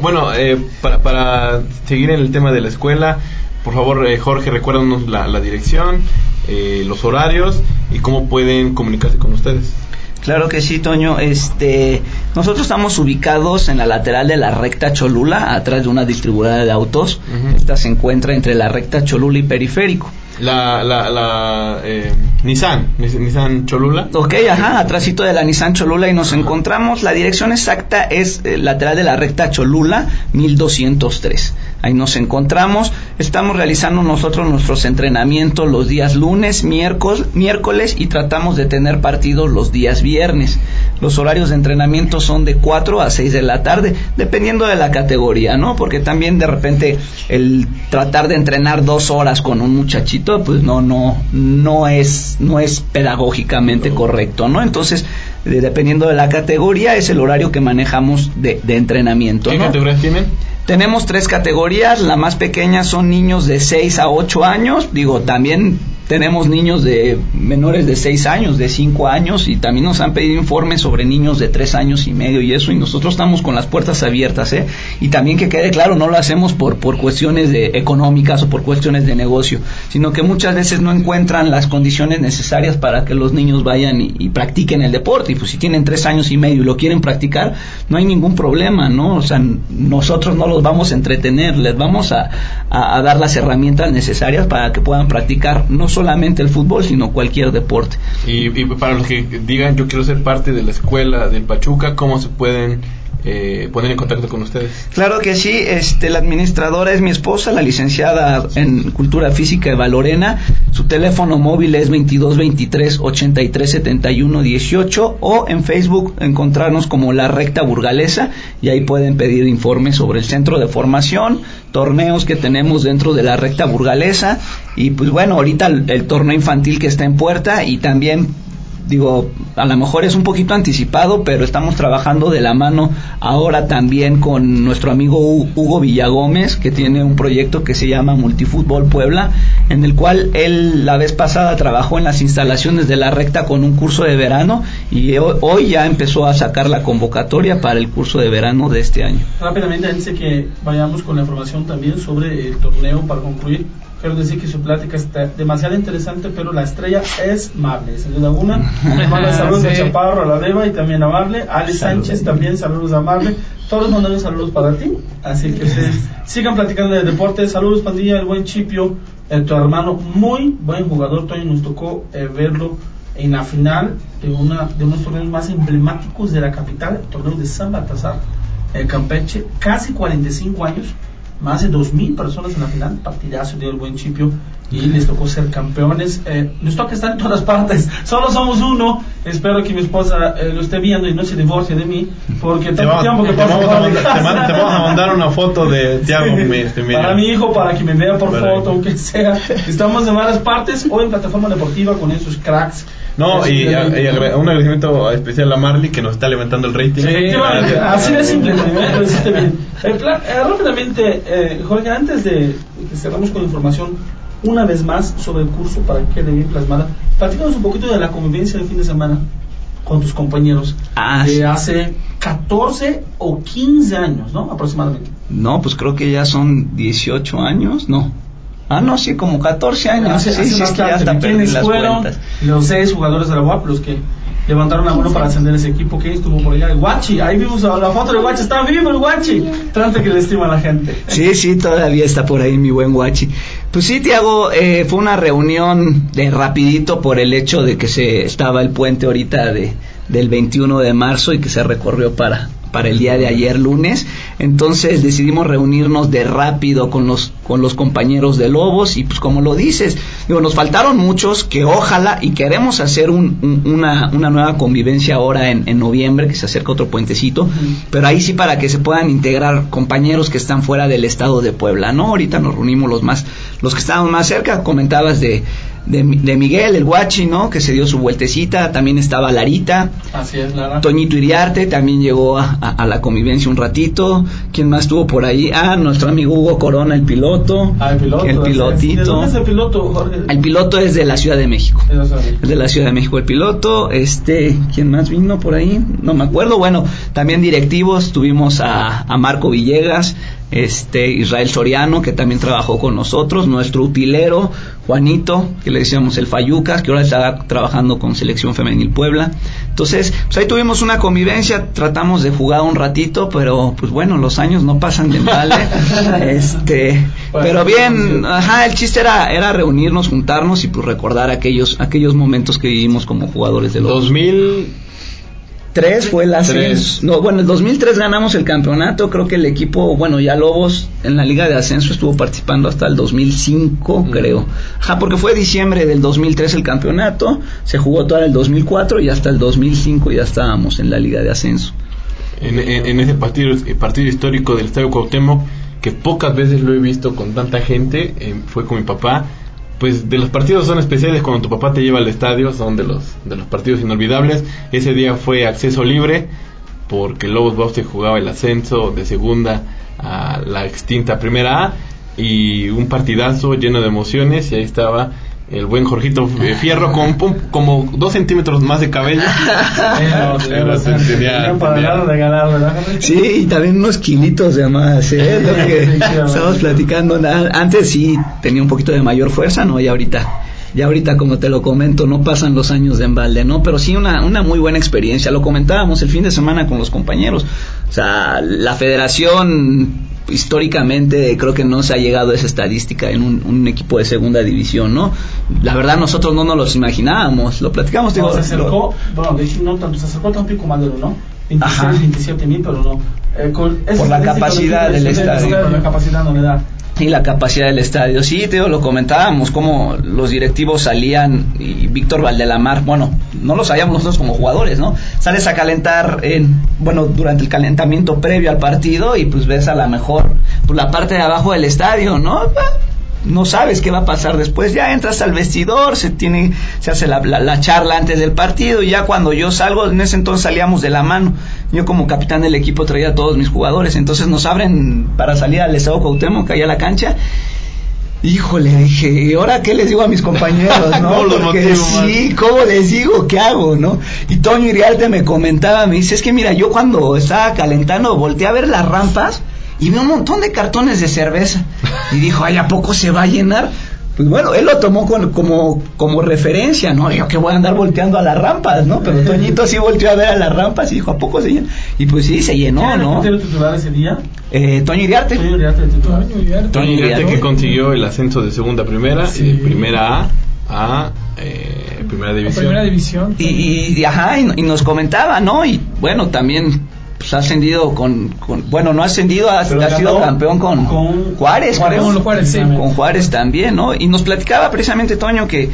bueno, eh, para, para seguir en el tema de la escuela, por favor, eh, Jorge, recuérdanos la, la dirección, eh, los horarios y cómo pueden comunicarse con ustedes. Claro que sí, Toño. Este, nosotros estamos ubicados en la lateral de la recta Cholula, atrás de una distribuidora de autos. Esta se encuentra entre la recta Cholula y Periférico. La, la, la eh, Nissan, Nis- Nissan Cholula. Ok, ajá, atrásito de la Nissan Cholula y nos encontramos. La dirección exacta es eh, lateral de la recta Cholula 1203. Ahí nos encontramos. Estamos realizando nosotros nuestros entrenamientos los días lunes, miércoles, miércoles y tratamos de tener partidos los días viernes. Los horarios de entrenamiento son de 4 a 6 de la tarde, dependiendo de la categoría, ¿no? Porque también de repente el tratar de entrenar dos horas con un muchachito, pues no, no, no es, no es pedagógicamente correcto, ¿no? Entonces, de- dependiendo de la categoría, es el horario que manejamos de, de entrenamiento, ¿Qué ¿no? categorías tienen? Tenemos tres categorías, la más pequeña son niños de 6 a 8 años, digo, también tenemos niños de menores de 6 años, de 5 años y también nos han pedido informes sobre niños de 3 años y medio y eso y nosotros estamos con las puertas abiertas, ¿eh? Y también que quede claro, no lo hacemos por por cuestiones de económicas o por cuestiones de negocio, sino que muchas veces no encuentran las condiciones necesarias para que los niños vayan y, practiquen el deporte y pues si tienen 3 años y medio y lo quieren practicar, no hay ningún problema, ¿no? O sea, nosotros no los vamos a entretener, les vamos a, a- a dar las herramientas necesarias para que puedan practicar no solamente el fútbol, sino cualquier deporte. Y, para los que digan, yo quiero ser parte de la escuela del Pachuca, ¿cómo se pueden eh, poner en contacto con ustedes? Claro que sí, este, la administradora es mi esposa, la licenciada en Cultura Física Eva Lorena. Su teléfono móvil es 22 23 83 71 18 o en Facebook encontrarnos como La Recta Burgalesa y ahí pueden pedir informes sobre el centro de formación, torneos que tenemos dentro de la Recta Burgalesa y pues bueno, ahorita el, el torneo infantil que está en puerta y también digo, a lo mejor es un poquito anticipado, pero estamos trabajando de la mano ahora también con nuestro amigo Hu- Hugo Villagómez, que tiene un proyecto que se llama Multifútbol Puebla, en el cual él la vez pasada trabajó en las instalaciones de la recta con un curso de verano y ho- hoy ya empezó a sacar la convocatoria para el curso de verano de este año. Rápidamente, de que vayamos con la información también sobre el torneo para concluir, quiero decir que su plática está demasiado interesante, pero la estrella es Mable, sin duda alguna. Saludos a. Chaparro, a la Deva y también a Mable. Ale Sánchez también saludos a Mable. Todos mandando saludos para ti. Así que ustedes sigan platicando de deporte. Saludos, pandilla, el buen Chipio, eh, tu hermano, muy buen jugador. Toño nos tocó eh, verlo en la final de, una, de unos torneos más emblemáticos de la capital, el torneo de San Baltasar, el Campeche, casi 45 años, más de 2.000 personas en la final, partidazo dio el buen Chipio y les tocó ser campeones. Eh, nos toca estar en todas partes, solo somos uno. Espero que mi esposa eh, lo esté viendo y no se divorcie de mí, porque Te, va- tiempo que te vamos a mandar, te, man- te vamos a mandar una foto de Tiago Sí. este. Para mi hijo, para que me vea por Perfecto. foto, aunque sea. Estamos en varias partes o en plataforma deportiva con esos cracks. No, y, que- a- y agra- un agradecimiento especial a Marley que nos está levantando el rating. Efectivamente, así de simple, eh, rápidamente, eh, Jorge, antes de que cerramos con información, una vez más sobre el curso para que quede bien plasmada, platícanos un poquito de la convivencia del fin de semana con tus compañeros Ah, de sí. hace 14 o 15 años, ¿no? Aproximadamente. No, pues creo que ya son 18 años, no. Ah, no, sí, como 14 años. Hace- sí, hace sí, es que ya hasta perdí ¿Quiénes las fueron cuentas. los seis jugadores de la UAP, los que levantaron la mano para ascender ese equipo? ¿Quién estuvo por allá? El Guachi, ahí vimos a la foto del Guachi, está vivo el Guachi. Tanto que le estima a la gente. Sí, sí, todavía está por ahí mi buen guachi. Pues sí, Tiago, eh, fue una reunión de rapidito por el hecho de que se estaba el puente ahorita de, del 21 de marzo y que se recorrió para, para el día de ayer lunes. Entonces decidimos reunirnos de rápido con los, con los compañeros de Lobos y pues como lo dices, digo, nos faltaron muchos que ojalá y queremos hacer un- un- una, una nueva convivencia ahora en, en noviembre, que se acerca otro puentecito, pero ahí sí para que se puedan integrar compañeros que están fuera del estado de Puebla, ¿no? Ahorita nos reunimos los más, los que estaban más cerca, comentabas de, de, de Miguel, el guachi, ¿no? Que se dio su vueltecita, también estaba Larita, Así es, Lara. Toñito Iriarte también llegó a, a- a la convivencia un ratito. ¿Quién más estuvo por ahí? Ah, nuestro amigo Hugo Corona, el piloto. Ah, el piloto. El es. ¿De pilotito. dónde es el piloto, Jorge? El piloto es de la Ciudad de México. Es de la Ciudad de México el piloto. Este, ¿quién más vino por ahí? No me acuerdo. Bueno, también directivos. Tuvimos a, a Marco Villegas, este, Israel Soriano, que también trabajó con nosotros. Nuestro utilero, Juanito, que le decíamos el Fayucas, que ahora está trabajando con Selección Femenil Puebla. Entonces, pues ahí tuvimos una convivencia. Tratamos de jugar un ratito, pero pues bueno, los años no pasan de mal. ¿eh? este, pero bien, ajá, el chiste era, era reunirnos, juntarnos y pues recordar aquellos, aquellos momentos que vivimos como jugadores de los 2000 2003 fue el ascenso. Tres. No, bueno, el 2003 ganamos el campeonato. Creo que el equipo, bueno, ya Lobos en la Liga de Ascenso estuvo participando hasta el 2005, creo. Ajá, porque fue diciembre del 2003 el campeonato. Se jugó todo el 2004 y hasta el 2005 ya estábamos en la Liga de Ascenso. en, en- en ese partido, eh, partido histórico del Estadio Cuauhtémoc, que pocas veces lo he visto con tanta gente, eh, fue con mi papá. Pues de los partidos son especiales cuando tu papá te lleva al estadio, son de los de los partidos inolvidables. Ese día fue acceso libre porque Lobos Bauste jugaba el ascenso de segunda a la extinta primera A y un partidazo lleno de emociones y ahí estaba el buen Jorgito eh, Fierro con pum, como dos centímetros más de cabello. Sí, y también unos kilitos de más, ¿eh? Lo que estábamos platicando. Antes sí tenía un poquito de mayor fuerza, ¿no? Y ahorita, ya ahorita como te lo comento, no pasan los años de embalde, ¿no? Pero sí una, una muy buena experiencia. Lo comentábamos el fin de semana con los compañeros. O sea, la federación históricamente creo que no se ha llegado a esa estadística en un, un equipo de segunda división, ¿no? La verdad nosotros no nos los imaginábamos, lo platicamos, digo, se lo- acercó, bueno, de hecho no tanto, se acercó Tampico Madero, ¿no? 26, Ajá. 27 mil, pero no. Eh, con Por la capacidad del estadio. Por la capacidad no le da. Y la capacidad del estadio. Sí, te lo comentábamos, como los directivos salían y Víctor Valdelamar, bueno, no lo sabíamos nosotros como jugadores, ¿no? Sales a calentar, en, bueno, durante el calentamiento previo al partido y pues ves a la mejor, pues la parte de abajo del estadio, ¿no? No sabes qué va a pasar después, ya entras al vestidor, se tiene, se hace la, la- la charla antes del partido y ya cuando yo salgo, en ese entonces salíamos de la mano. Yo como capitán del equipo traía a todos mis jugadores, entonces nos abren para salir al Estado Cuauhtémoc, ahí a la cancha. Híjole, dije, ¿y ahora qué les digo a mis compañeros, no? ¿Cómo los Porque motivo, sí, ¿cómo les digo? ¿Qué hago, no? Y Toño Iriarte me comentaba, me dice, es que mira, yo cuando estaba calentando volteé a ver las rampas y vi un montón de cartones de cerveza. Y dijo, ay, ¿a poco se va a llenar? Pues bueno, él lo tomó con- como, como referencia, ¿no? Yo que voy a andar volteando a las rampas, ¿no? Pero Toñito sí volteó a ver a las rampas y dijo, ¿a poco se llena? Y pues sí, se llenó, ¿Quién era el ¿no? titular ese día? Eh, Toño Iriarte. Toño Uriarte, el titular. Tony Iriarte que consiguió el ascenso de segunda a primera y de primera A a eh, primera división. Primera división. Y, y- y, ajá, y, y nos comentaba, ¿no? Y bueno, también pues, ha ascendido con, con- bueno, no ha ascendido, ha, sido campeón con, con Juárez, Juárez. creo. Con Juárez, sí. Con Juárez también, ¿no? Y nos platicaba precisamente Toño que,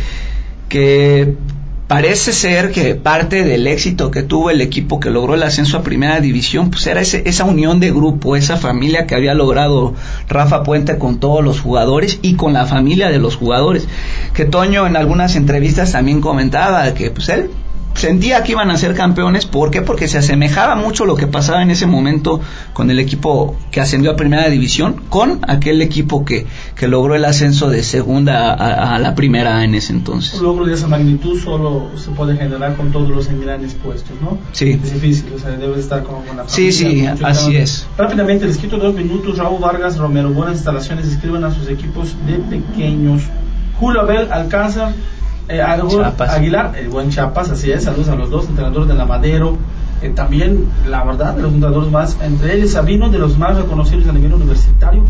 que parece ser que parte del éxito que tuvo el equipo que logró el ascenso a primera división, pues era ese- esa unión de grupo, esa familia que había logrado Rafa Puente con todos los jugadores y con la familia de los jugadores. Que Toño en algunas entrevistas también comentaba que pues él sentía que iban a ser campeones, ¿por qué? Porque se asemejaba mucho lo que pasaba en ese momento con el equipo que ascendió a primera división, con aquel equipo que, que logró el ascenso de segunda a, a la primera en ese entonces. Un logro de esa magnitud solo se puede generar con todos los engranes puestos, ¿no? Sí. Es difícil, o sea, debe estar con, con la Sí, familia, sí, mucho así es. Rápidamente, les quito dos minutos. Raúl Vargas Romero, buenas instalaciones, escriben a sus equipos de pequeños. Julio Abel Alcázar, eh. Aguilar, el buen Chapas, así es, saludos a los dos, entrenadores de la Madero. eh, también, la verdad, de los entrenadores más, entre ellos Sabino, de los más reconocidos a nivel universitario.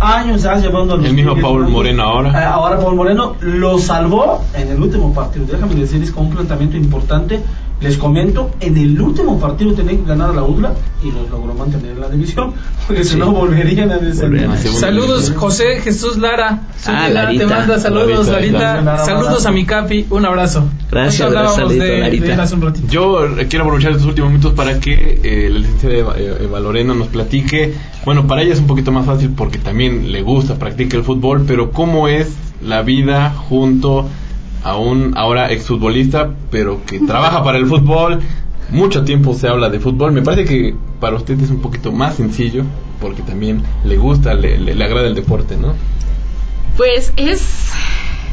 años ya llevando a los El mismo Paul ¿no? Moreno ahora. Eh, ahora Paul Moreno lo salvó en el último partido. Déjame decirles con un planteamiento importante. Les comento, en el último partido tenían que ganar a la UDLA y los logró mantener en la división, porque si no volverían a descender. Saludos, José Jesús Lara. Soy Ah, Larita. te manda saludos, Larita, Larita. Larita. Saludos a mi Capi, un abrazo. Gracias, saludito, de, Larita. de un ratito. Yo eh, quiero aprovechar estos últimos minutos para que eh, la licenciada eh, Eva Lorena nos platique. Bueno, para ella es un poquito más fácil porque también le gusta, practica el fútbol, pero ¿cómo es la vida junto a un ahora exfutbolista, pero que trabaja para el fútbol? Mucho tiempo se habla de fútbol. Me parece que para usted es un poquito más sencillo porque también le gusta, le, le- le agrada el deporte, ¿no? Pues es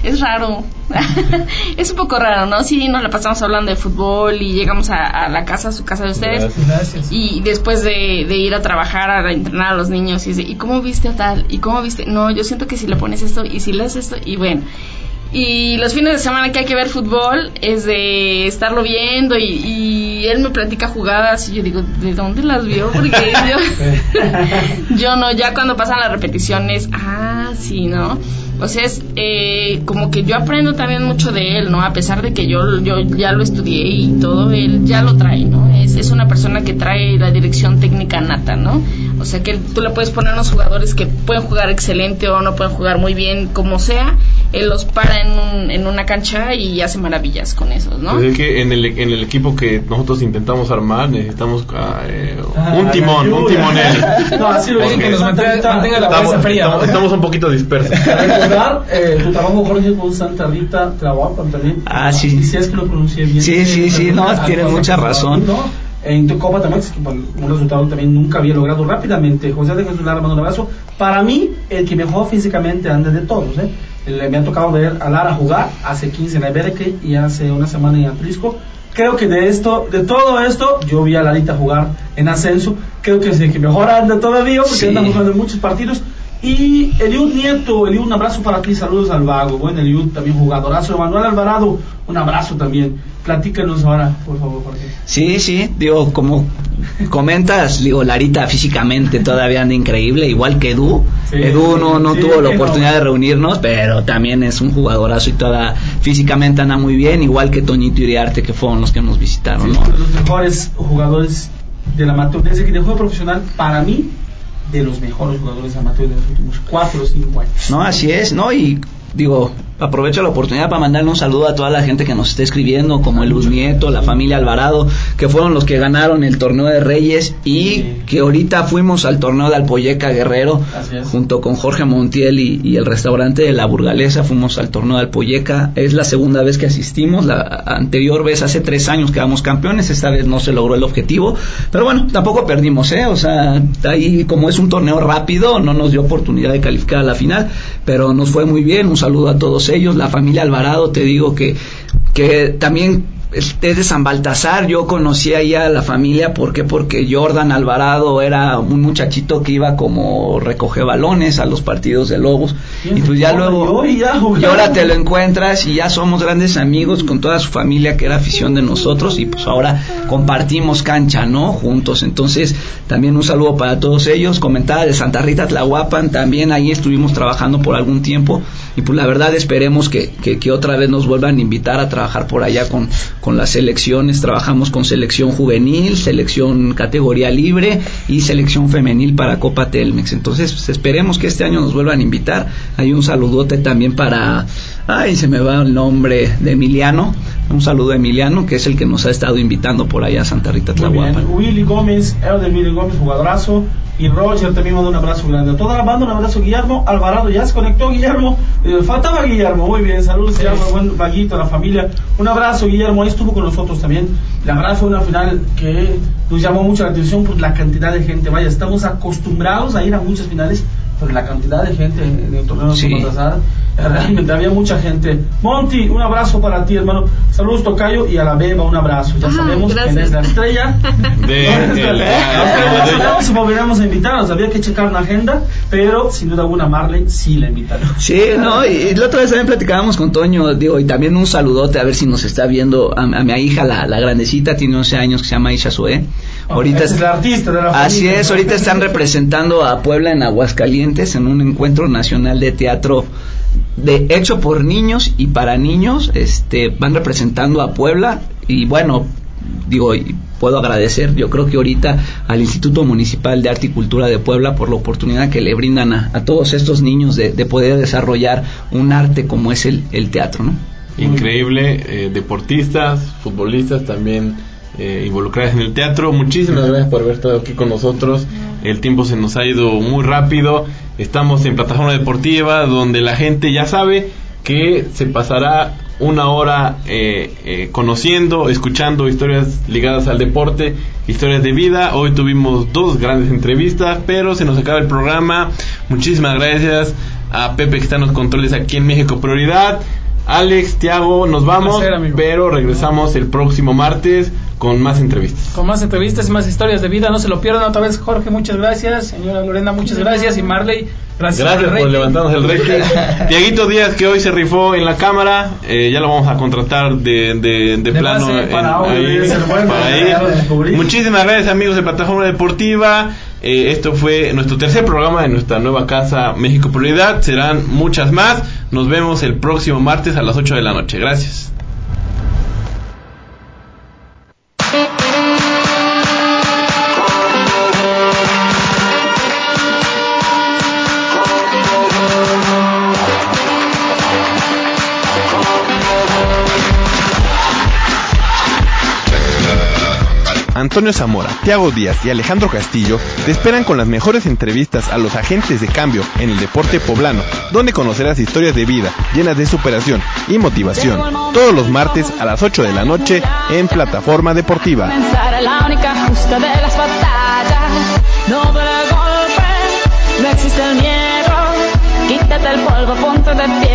es raro. es un poco raro, ¿no? Sí, nos la pasamos hablando de fútbol y llegamos a, a la casa, a su casa de ustedes. Gracias. Gracias. Y después de, de ir a trabajar, a entrenar a los niños, y, es de, ¿y cómo viste a tal? ¿Y cómo viste? No, yo siento que si le pones esto y si le haces esto, y bueno. Y los fines de semana que hay que ver fútbol es de estarlo viendo y, y él me platica jugadas y yo digo, ¿de dónde las vio? Porque yo, yo no, ya cuando pasan las repeticiones, ah, sí, ¿no? O sea, es eh, como que yo aprendo también mucho de él, ¿no? A pesar de que yo, yo ya lo estudié y todo, él ya lo trae, ¿no? Es, es una persona que trae la dirección técnica nata, ¿no? O sea, que tú le puedes poner unos jugadores que pueden jugar excelente o no pueden jugar muy bien, como sea, él los para en, un- en una cancha y hace maravillas con esos, ¿no? Pues es que en el, en el equipo que nosotros intentamos armar necesitamos ah, eh, Ah, un timón, un timonel. No, así lo que nos mantenga, la Estamos, cabeza fría. estamos- ¿no? estamos un poquito dispersos. Recordar eh, tu trabajo, Jorge, con Santa Rita Tlahuapan también. Ah, sí. Si es que lo pronuncié bien. Sí, sí, sí, no, Ah, tiene cosa mucha razón. ¿no? En tu Copa también, que, bueno, un resultado también nunca había logrado rápidamente. José de Jesús Lara, mando un abrazo. Para mí, el que mejor físicamente anda de todos. ¿eh? Le- me ha tocado ver a Lara jugar hace 15 en la Berke y hace una semana en Atrisco. Creo que de esto, de todo esto, yo vi a Larita jugar en ascenso. Creo que es el que mejor anda todavía, porque Sí. anda jugando en muchos partidos. Y Eliud Nieto, Eliud, un abrazo para ti, saludos al vago. Bueno, Eliud también jugadorazo. Manuel Alvarado, un abrazo también. Platícanos ahora, por favor, Jorge. Sí, sí, digo, como comentas, digo, Larita físicamente todavía anda increíble, igual que Edu. Sí, Edu no, no sí, tuvo la no. oportunidad de reunirnos, pero también es un jugadorazo y toda físicamente anda muy bien, igual que Toñito Iriarte, que fueron los que nos visitaron, Sí, ¿no? Los mejores jugadores del amateur, desde que dejó de profesional, para mí, de los mejores jugadores amateur de los últimos 4 o 5 años. No, así es, ¿no? Y digo, aprovecho la oportunidad para mandarle un saludo a toda la gente que nos está escribiendo, como el Luz Nieto, la familia Alvarado, que fueron los que ganaron el torneo de Reyes y Sí. que ahorita fuimos al torneo de Alpoyeca Guerrero junto con Jorge Montiel y, y el restaurante de la Burgalesa, fuimos al torneo de Alpoyeca. Es la segunda vez que asistimos, la anterior vez hace tres años quedamos campeones, esta vez no se logró el objetivo, pero bueno, tampoco perdimos, ¿eh? O sea, ahí como es un torneo rápido, no nos dio oportunidad de calificar a la final, pero nos fue muy bien, un saludo a todos ellos, la familia Alvarado, te digo que, que también es de San Baltasar, yo conocí ahí a la familia, ¿por qué? Porque Jordan Alvarado era un muchachito que iba como recoger balones a los partidos de Lobos, y pues ya luego, y ahora te lo encuentras y ya somos grandes amigos con toda su familia que era afición de nosotros y pues ahora compartimos cancha, ¿no? Juntos. Entonces, también un saludo para todos ellos. Comentaba de Santa Rita Tlahuapan, también ahí estuvimos trabajando por algún tiempo y pues la verdad esperemos que, que, que otra vez nos vuelvan a invitar a trabajar por allá con, con las selecciones. Trabajamos con selección juvenil, selección categoría libre y selección femenil para Copa Telmex. Entonces, pues, esperemos que este año nos vuelvan a invitar. Hay un saludote también para, ay, se me va el nombre de Emiliano. Un saludo a Emiliano, que es el que nos ha estado invitando por allá a Santa Rita. Tlahuapan. Willy Gómez, de Willy Gómez, jugadorazo. Y Roger también manda un abrazo grande. A toda la banda, un abrazo Guillermo. Alvarado ya se conectó, Guillermo. Eh, faltaba Guillermo, muy bien. Saludos, Guillermo, buen vaguito a la familia. Un abrazo, Guillermo. Ahí estuvo con nosotros también. La verdad fue una final que nos llamó mucho la atención por la cantidad de gente. Vaya, estamos acostumbrados a ir a muchas finales, pero la cantidad de gente en el torneo de Sí. Trazada, eh, realmente había mucha gente. Monty, un abrazo para ti, hermano. Saludos, Tocayo, y a la Beba, un abrazo. Ya Ah, sabemos quién gracias. es la estrella. De- si volveremos a invitarnos, había que checar una agenda, pero sin duda alguna Marley sí la invitaron. Sí, no, y, y la otra vez también platicábamos con Toño, digo, y también un saludote a ver si nos está viendo a, a mi hija, la, la grandecita, tiene 11 años, que se llama Isha Sue. Ahorita es el artista de la Así familia, es, ahorita están representando a Puebla en Aguascalientes en un encuentro nacional de teatro de hecho por niños y para niños, este van representando a Puebla y bueno, digo, y puedo agradecer, yo creo que ahorita al Instituto Municipal de Arte y Cultura de Puebla por la oportunidad que le brindan a, a todos estos niños de, de poder desarrollar un arte como es el, el teatro, ¿no? Increíble, eh, deportistas, futbolistas también eh, involucrados en el teatro. Muchísimas gracias por haber estado aquí con nosotros. El tiempo se nos ha ido muy rápido. Estamos en plataforma deportiva donde la gente ya sabe que se pasará una hora eh, eh, conociendo, escuchando historias ligadas al deporte, historias de vida. Hoy tuvimos dos grandes entrevistas, pero se nos acaba el programa. Muchísimas gracias a Pepe que está en los controles aquí en México Prioridad. Alex, Tiago, nos vamos, placer, pero regresamos el próximo martes con más entrevistas. Con más entrevistas y más historias de vida, no se lo pierdan otra vez, Jorge, muchas gracias, señora Lorena, muchas gracias, y Marley, gracias, por levantarnos el rating. Tiaguito Díaz, que hoy se rifó en la cámara, eh, ya lo vamos a contratar de, de, de De plano base, en- para audio, ahí, es el bueno, para ya lo descubrí. ahí. Muchísimas gracias amigos de Plataforma Deportiva. Eh, esto fue nuestro tercer programa de nuestra nueva casa México Prioridad. Serán muchas más. Nos vemos el próximo martes a las 8 de la noche. Gracias. Antonio Zamora, Tiago Díaz y Alejandro Castillo te esperan con las mejores entrevistas a los agentes de cambio en el deporte poblano, donde conocerás historias de vida llenas de superación y motivación, todos los martes a las 8 de la noche en Plataforma Deportiva. Quítate el polvo, de pie.